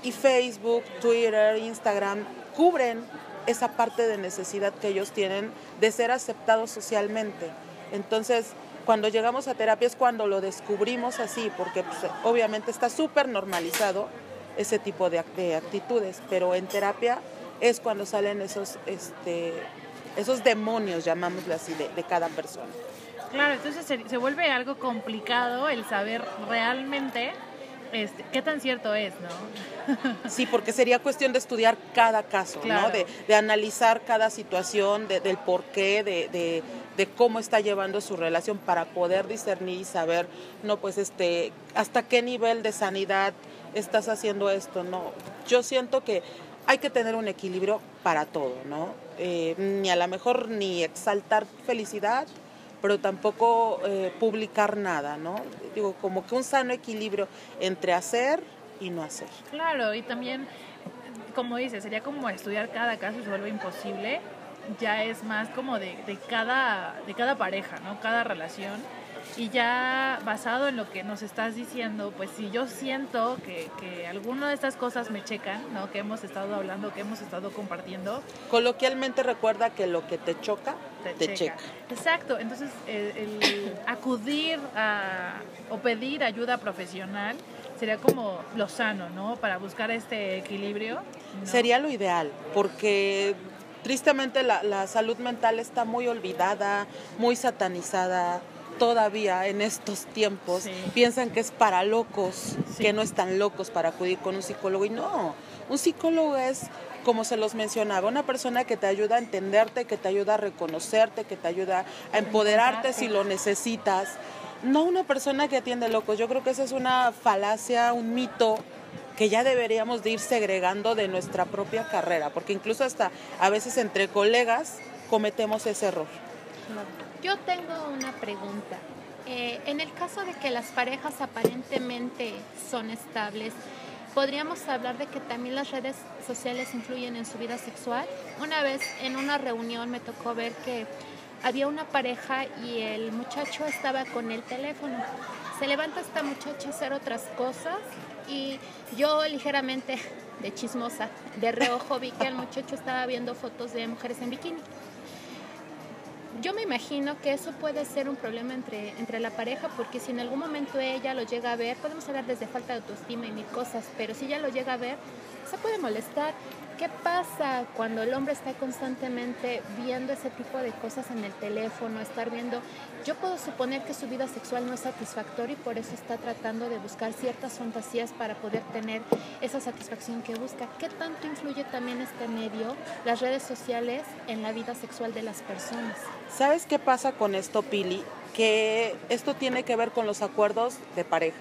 Speaker 3: y Facebook, Twitter, Instagram cubren esa parte de necesidad que ellos tienen de ser aceptados socialmente. Entonces, cuando llegamos a terapia es cuando lo descubrimos así, porque pues, obviamente está súper normalizado ese tipo de, ac- de actitudes, pero en terapia es cuando salen esos, este, esos demonios, llamámosle así, de, cada persona.
Speaker 1: Claro, entonces se vuelve algo complicado el saber realmente este, qué tan cierto es, ¿no?
Speaker 3: Sí, porque sería cuestión de estudiar cada caso,
Speaker 1: Claro.
Speaker 3: ¿no? De, de analizar cada situación, de- del porqué, de, de, de cómo está llevando su relación para poder discernir y saber, no, pues este, hasta qué nivel de sanidad estás haciendo esto, ¿no? Yo siento que hay que tener un equilibrio para todo, ¿no? Eh, ni a lo mejor ni exaltar felicidad, pero tampoco eh, publicar nada, ¿no? Digo, como que un sano equilibrio entre hacer y no hacer.
Speaker 1: Claro, y también, como dices, sería como estudiar cada caso y se vuelve imposible, ya es más como de, de, cada, de cada pareja, ¿no? Cada relación y ya basado en lo que nos estás diciendo, pues si yo siento que, que alguna de estas cosas me checan, ¿no? Que hemos estado hablando, que hemos estado compartiendo.
Speaker 3: Coloquialmente recuerda que lo que te choca, te, checa.
Speaker 1: Exacto, entonces el, acudir a, o pedir ayuda profesional sería como lo sano, ¿no? Para buscar este equilibrio.
Speaker 3: Sería lo ideal, porque tristemente la, la salud mental está muy olvidada, muy satanizada todavía en estos tiempos piensan que es para locos, que no están locos para acudir con un psicólogo. Y no, un psicólogo es, como se los mencionaba, una persona que te ayuda a entenderte, que te ayuda a reconocerte, que te ayuda a empoderarte si lo necesitas. No una persona que atiende locos. Yo creo que esa es una falacia, un mito que ya deberíamos de ir segregando de nuestra propia carrera, porque incluso hasta a veces entre colegas cometemos ese error.
Speaker 2: Yo tengo una pregunta. Eh, en el caso de que las parejas aparentemente son estables, ¿podríamos hablar de que también las redes sociales influyen en su vida sexual? Una vez en una reunión me tocó ver que había una pareja y el muchacho estaba con el teléfono. Se levanta esta muchacha a hacer otras cosas y yo ligeramente de chismosa, de reojo, vi que el muchacho estaba viendo fotos de mujeres en bikini yo me imagino que eso puede ser un problema entre, entre la pareja, porque si en algún momento ella lo llega a ver, podemos hablar desde falta de autoestima y mil cosas, pero si ella lo llega a ver, se puede molestar. ¿Qué pasa cuando el hombre está constantemente viendo ese tipo de cosas en el teléfono, estar viendo? Yo puedo suponer que su vida sexual no es satisfactoria y por eso está tratando de buscar ciertas fantasías para poder tener esa satisfacción que busca. ¿Qué tanto influye también este medio, las redes sociales, en la vida sexual de las personas?
Speaker 3: ¿Sabes qué pasa con esto, Pili? Que esto tiene que ver con los acuerdos de pareja.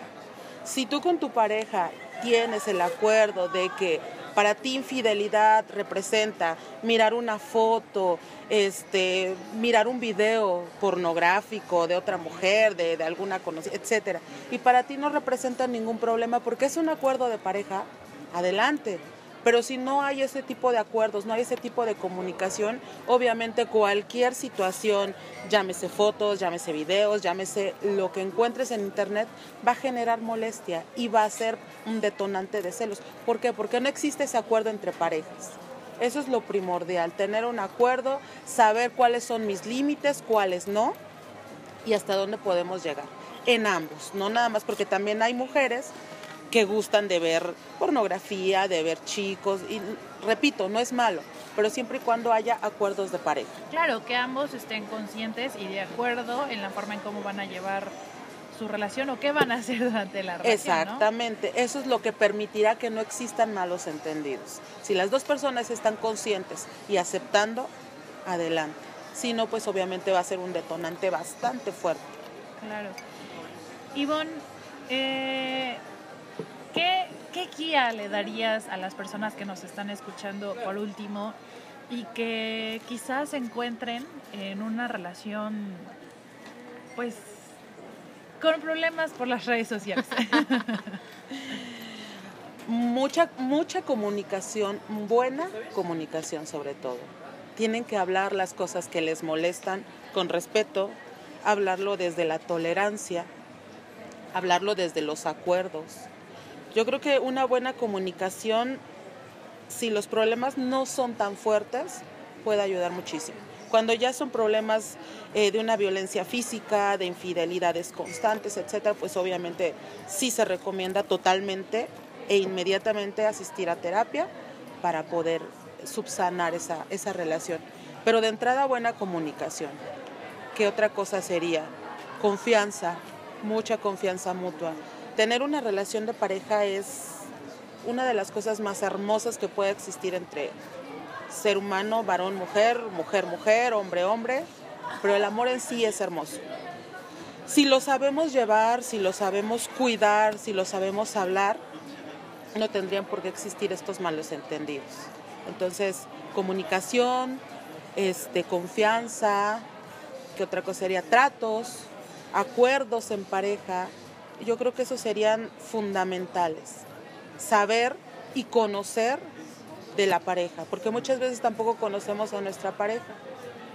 Speaker 3: Si tú con tu pareja tienes el acuerdo de que para ti infidelidad representa mirar una foto, este, mirar un video pornográfico de otra mujer, de, de alguna conocida, etcétera, y para ti no representa ningún problema porque es un acuerdo de pareja, adelante. Pero si no hay ese tipo de acuerdos, no hay ese tipo de comunicación, obviamente cualquier situación, llámese fotos, llámese videos, llámese lo que encuentres en internet, va a generar molestia y va a ser un detonante de celos. ¿Por qué? Porque no existe ese acuerdo entre parejas. Eso es lo primordial, tener un acuerdo, saber cuáles son mis límites, cuáles no y hasta dónde podemos llegar. En ambos, no nada más porque también hay mujeres que gustan de ver pornografía, de ver chicos, y repito, no es malo, pero siempre y cuando haya acuerdos de pareja.
Speaker 1: Claro, que ambos estén conscientes y de acuerdo en la forma en cómo van a llevar su relación o qué van a hacer durante la relación.
Speaker 3: Exactamente, eso es lo que permitirá que no existan malos entendidos. Si las dos personas están conscientes y aceptando, adelante. Si no, pues obviamente va a ser un detonante bastante fuerte.
Speaker 1: Claro. Ivonne, eh, ¿Qué, guía le darías a las personas que nos están escuchando por último y que quizás se encuentren en una relación, pues, con problemas por las redes sociales?
Speaker 3: mucha, mucha comunicación, buena comunicación sobre todo. Tienen que hablar las cosas que les molestan con respeto, hablarlo desde la tolerancia, hablarlo desde los acuerdos yo creo que una buena comunicación, si los problemas no son tan fuertes, puede ayudar muchísimo. Cuando ya son problemas eh, de una violencia física, de infidelidades constantes, etcétera, pues obviamente sí se recomienda totalmente e inmediatamente asistir a terapia para poder subsanar esa, esa relación. Pero de entrada, buena comunicación. ¿Qué otra cosa sería? Confianza, mucha confianza mutua tener una relación de pareja es una de las cosas más hermosas que puede existir entre ser humano, varón, mujer, mujer, mujer, hombre, hombre. pero el amor en sí es hermoso. Si lo sabemos llevar, si lo sabemos cuidar, si lo sabemos hablar, no tendrían por qué existir estos malos entendidos. Entonces, comunicación, este, confianza, ¿qué otra cosa sería? Tratos, acuerdos en pareja, yo creo que esos serían fundamentales. Saber y conocer de la pareja, porque muchas veces tampoco conocemos a nuestra pareja.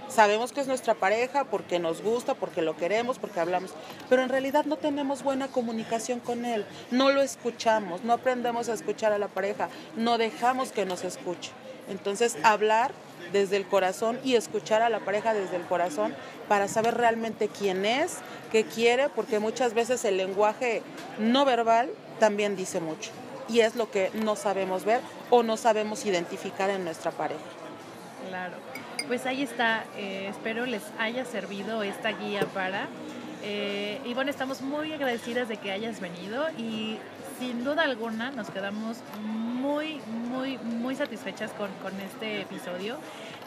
Speaker 3: Sabemos que es nuestra pareja porque nos gusta, porque lo queremos, porque hablamos, pero en realidad no tenemos buena comunicación con él, no lo escuchamos, no aprendemos a escuchar a la pareja, no dejamos que nos escuche. Entonces, hablar desde el corazón y escuchar a la pareja desde el corazón para saber realmente quién es, qué quiere, porque muchas veces el lenguaje no verbal también dice mucho y es lo que no sabemos ver o no sabemos identificar en nuestra pareja.
Speaker 4: Claro, pues ahí está, eh, espero les haya servido esta guía para... Eh, y bueno, estamos muy agradecidas de que hayas venido y sin duda alguna nos quedamos muy, muy, muy satisfechas con, con este episodio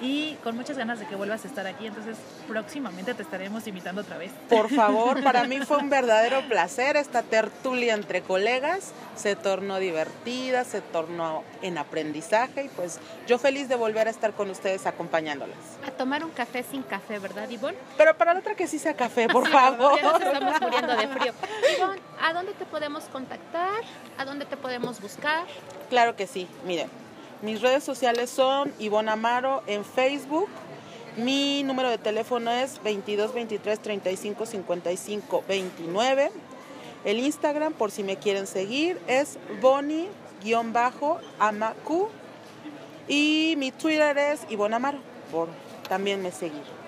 Speaker 4: y con muchas ganas de que vuelvas a estar aquí. Entonces, próximamente te estaremos invitando otra vez.
Speaker 3: Por favor, para mí fue un verdadero placer esta tertulia entre colegas. Se tornó divertida, se tornó en aprendizaje y pues yo feliz de volver a estar con ustedes acompañándolas.
Speaker 2: A tomar un café sin café, ¿verdad, Ivonne?
Speaker 3: Pero para la otra que sí sea café, por favor.
Speaker 2: ya nos estamos muriendo de frío. Ivonne, ¿a dónde te podemos contactar? ¿A dónde te podemos buscar?
Speaker 3: Claro que sí, miren. Mis redes sociales son Ivonne Amaro en Facebook. Mi número de teléfono es 22 23 35 55 29. El Instagram, por si me quieren seguir, es Boni-Amacu. Y mi Twitter es Ivonne Amaro, por también me seguir.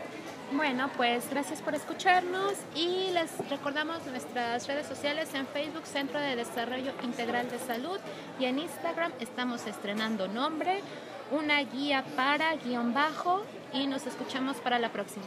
Speaker 2: Bueno, pues gracias por escucharnos y les recordamos nuestras redes sociales en Facebook Centro de Desarrollo Integral de Salud y en Instagram estamos estrenando nombre, una guía para guion bajo y nos escuchamos para la próxima.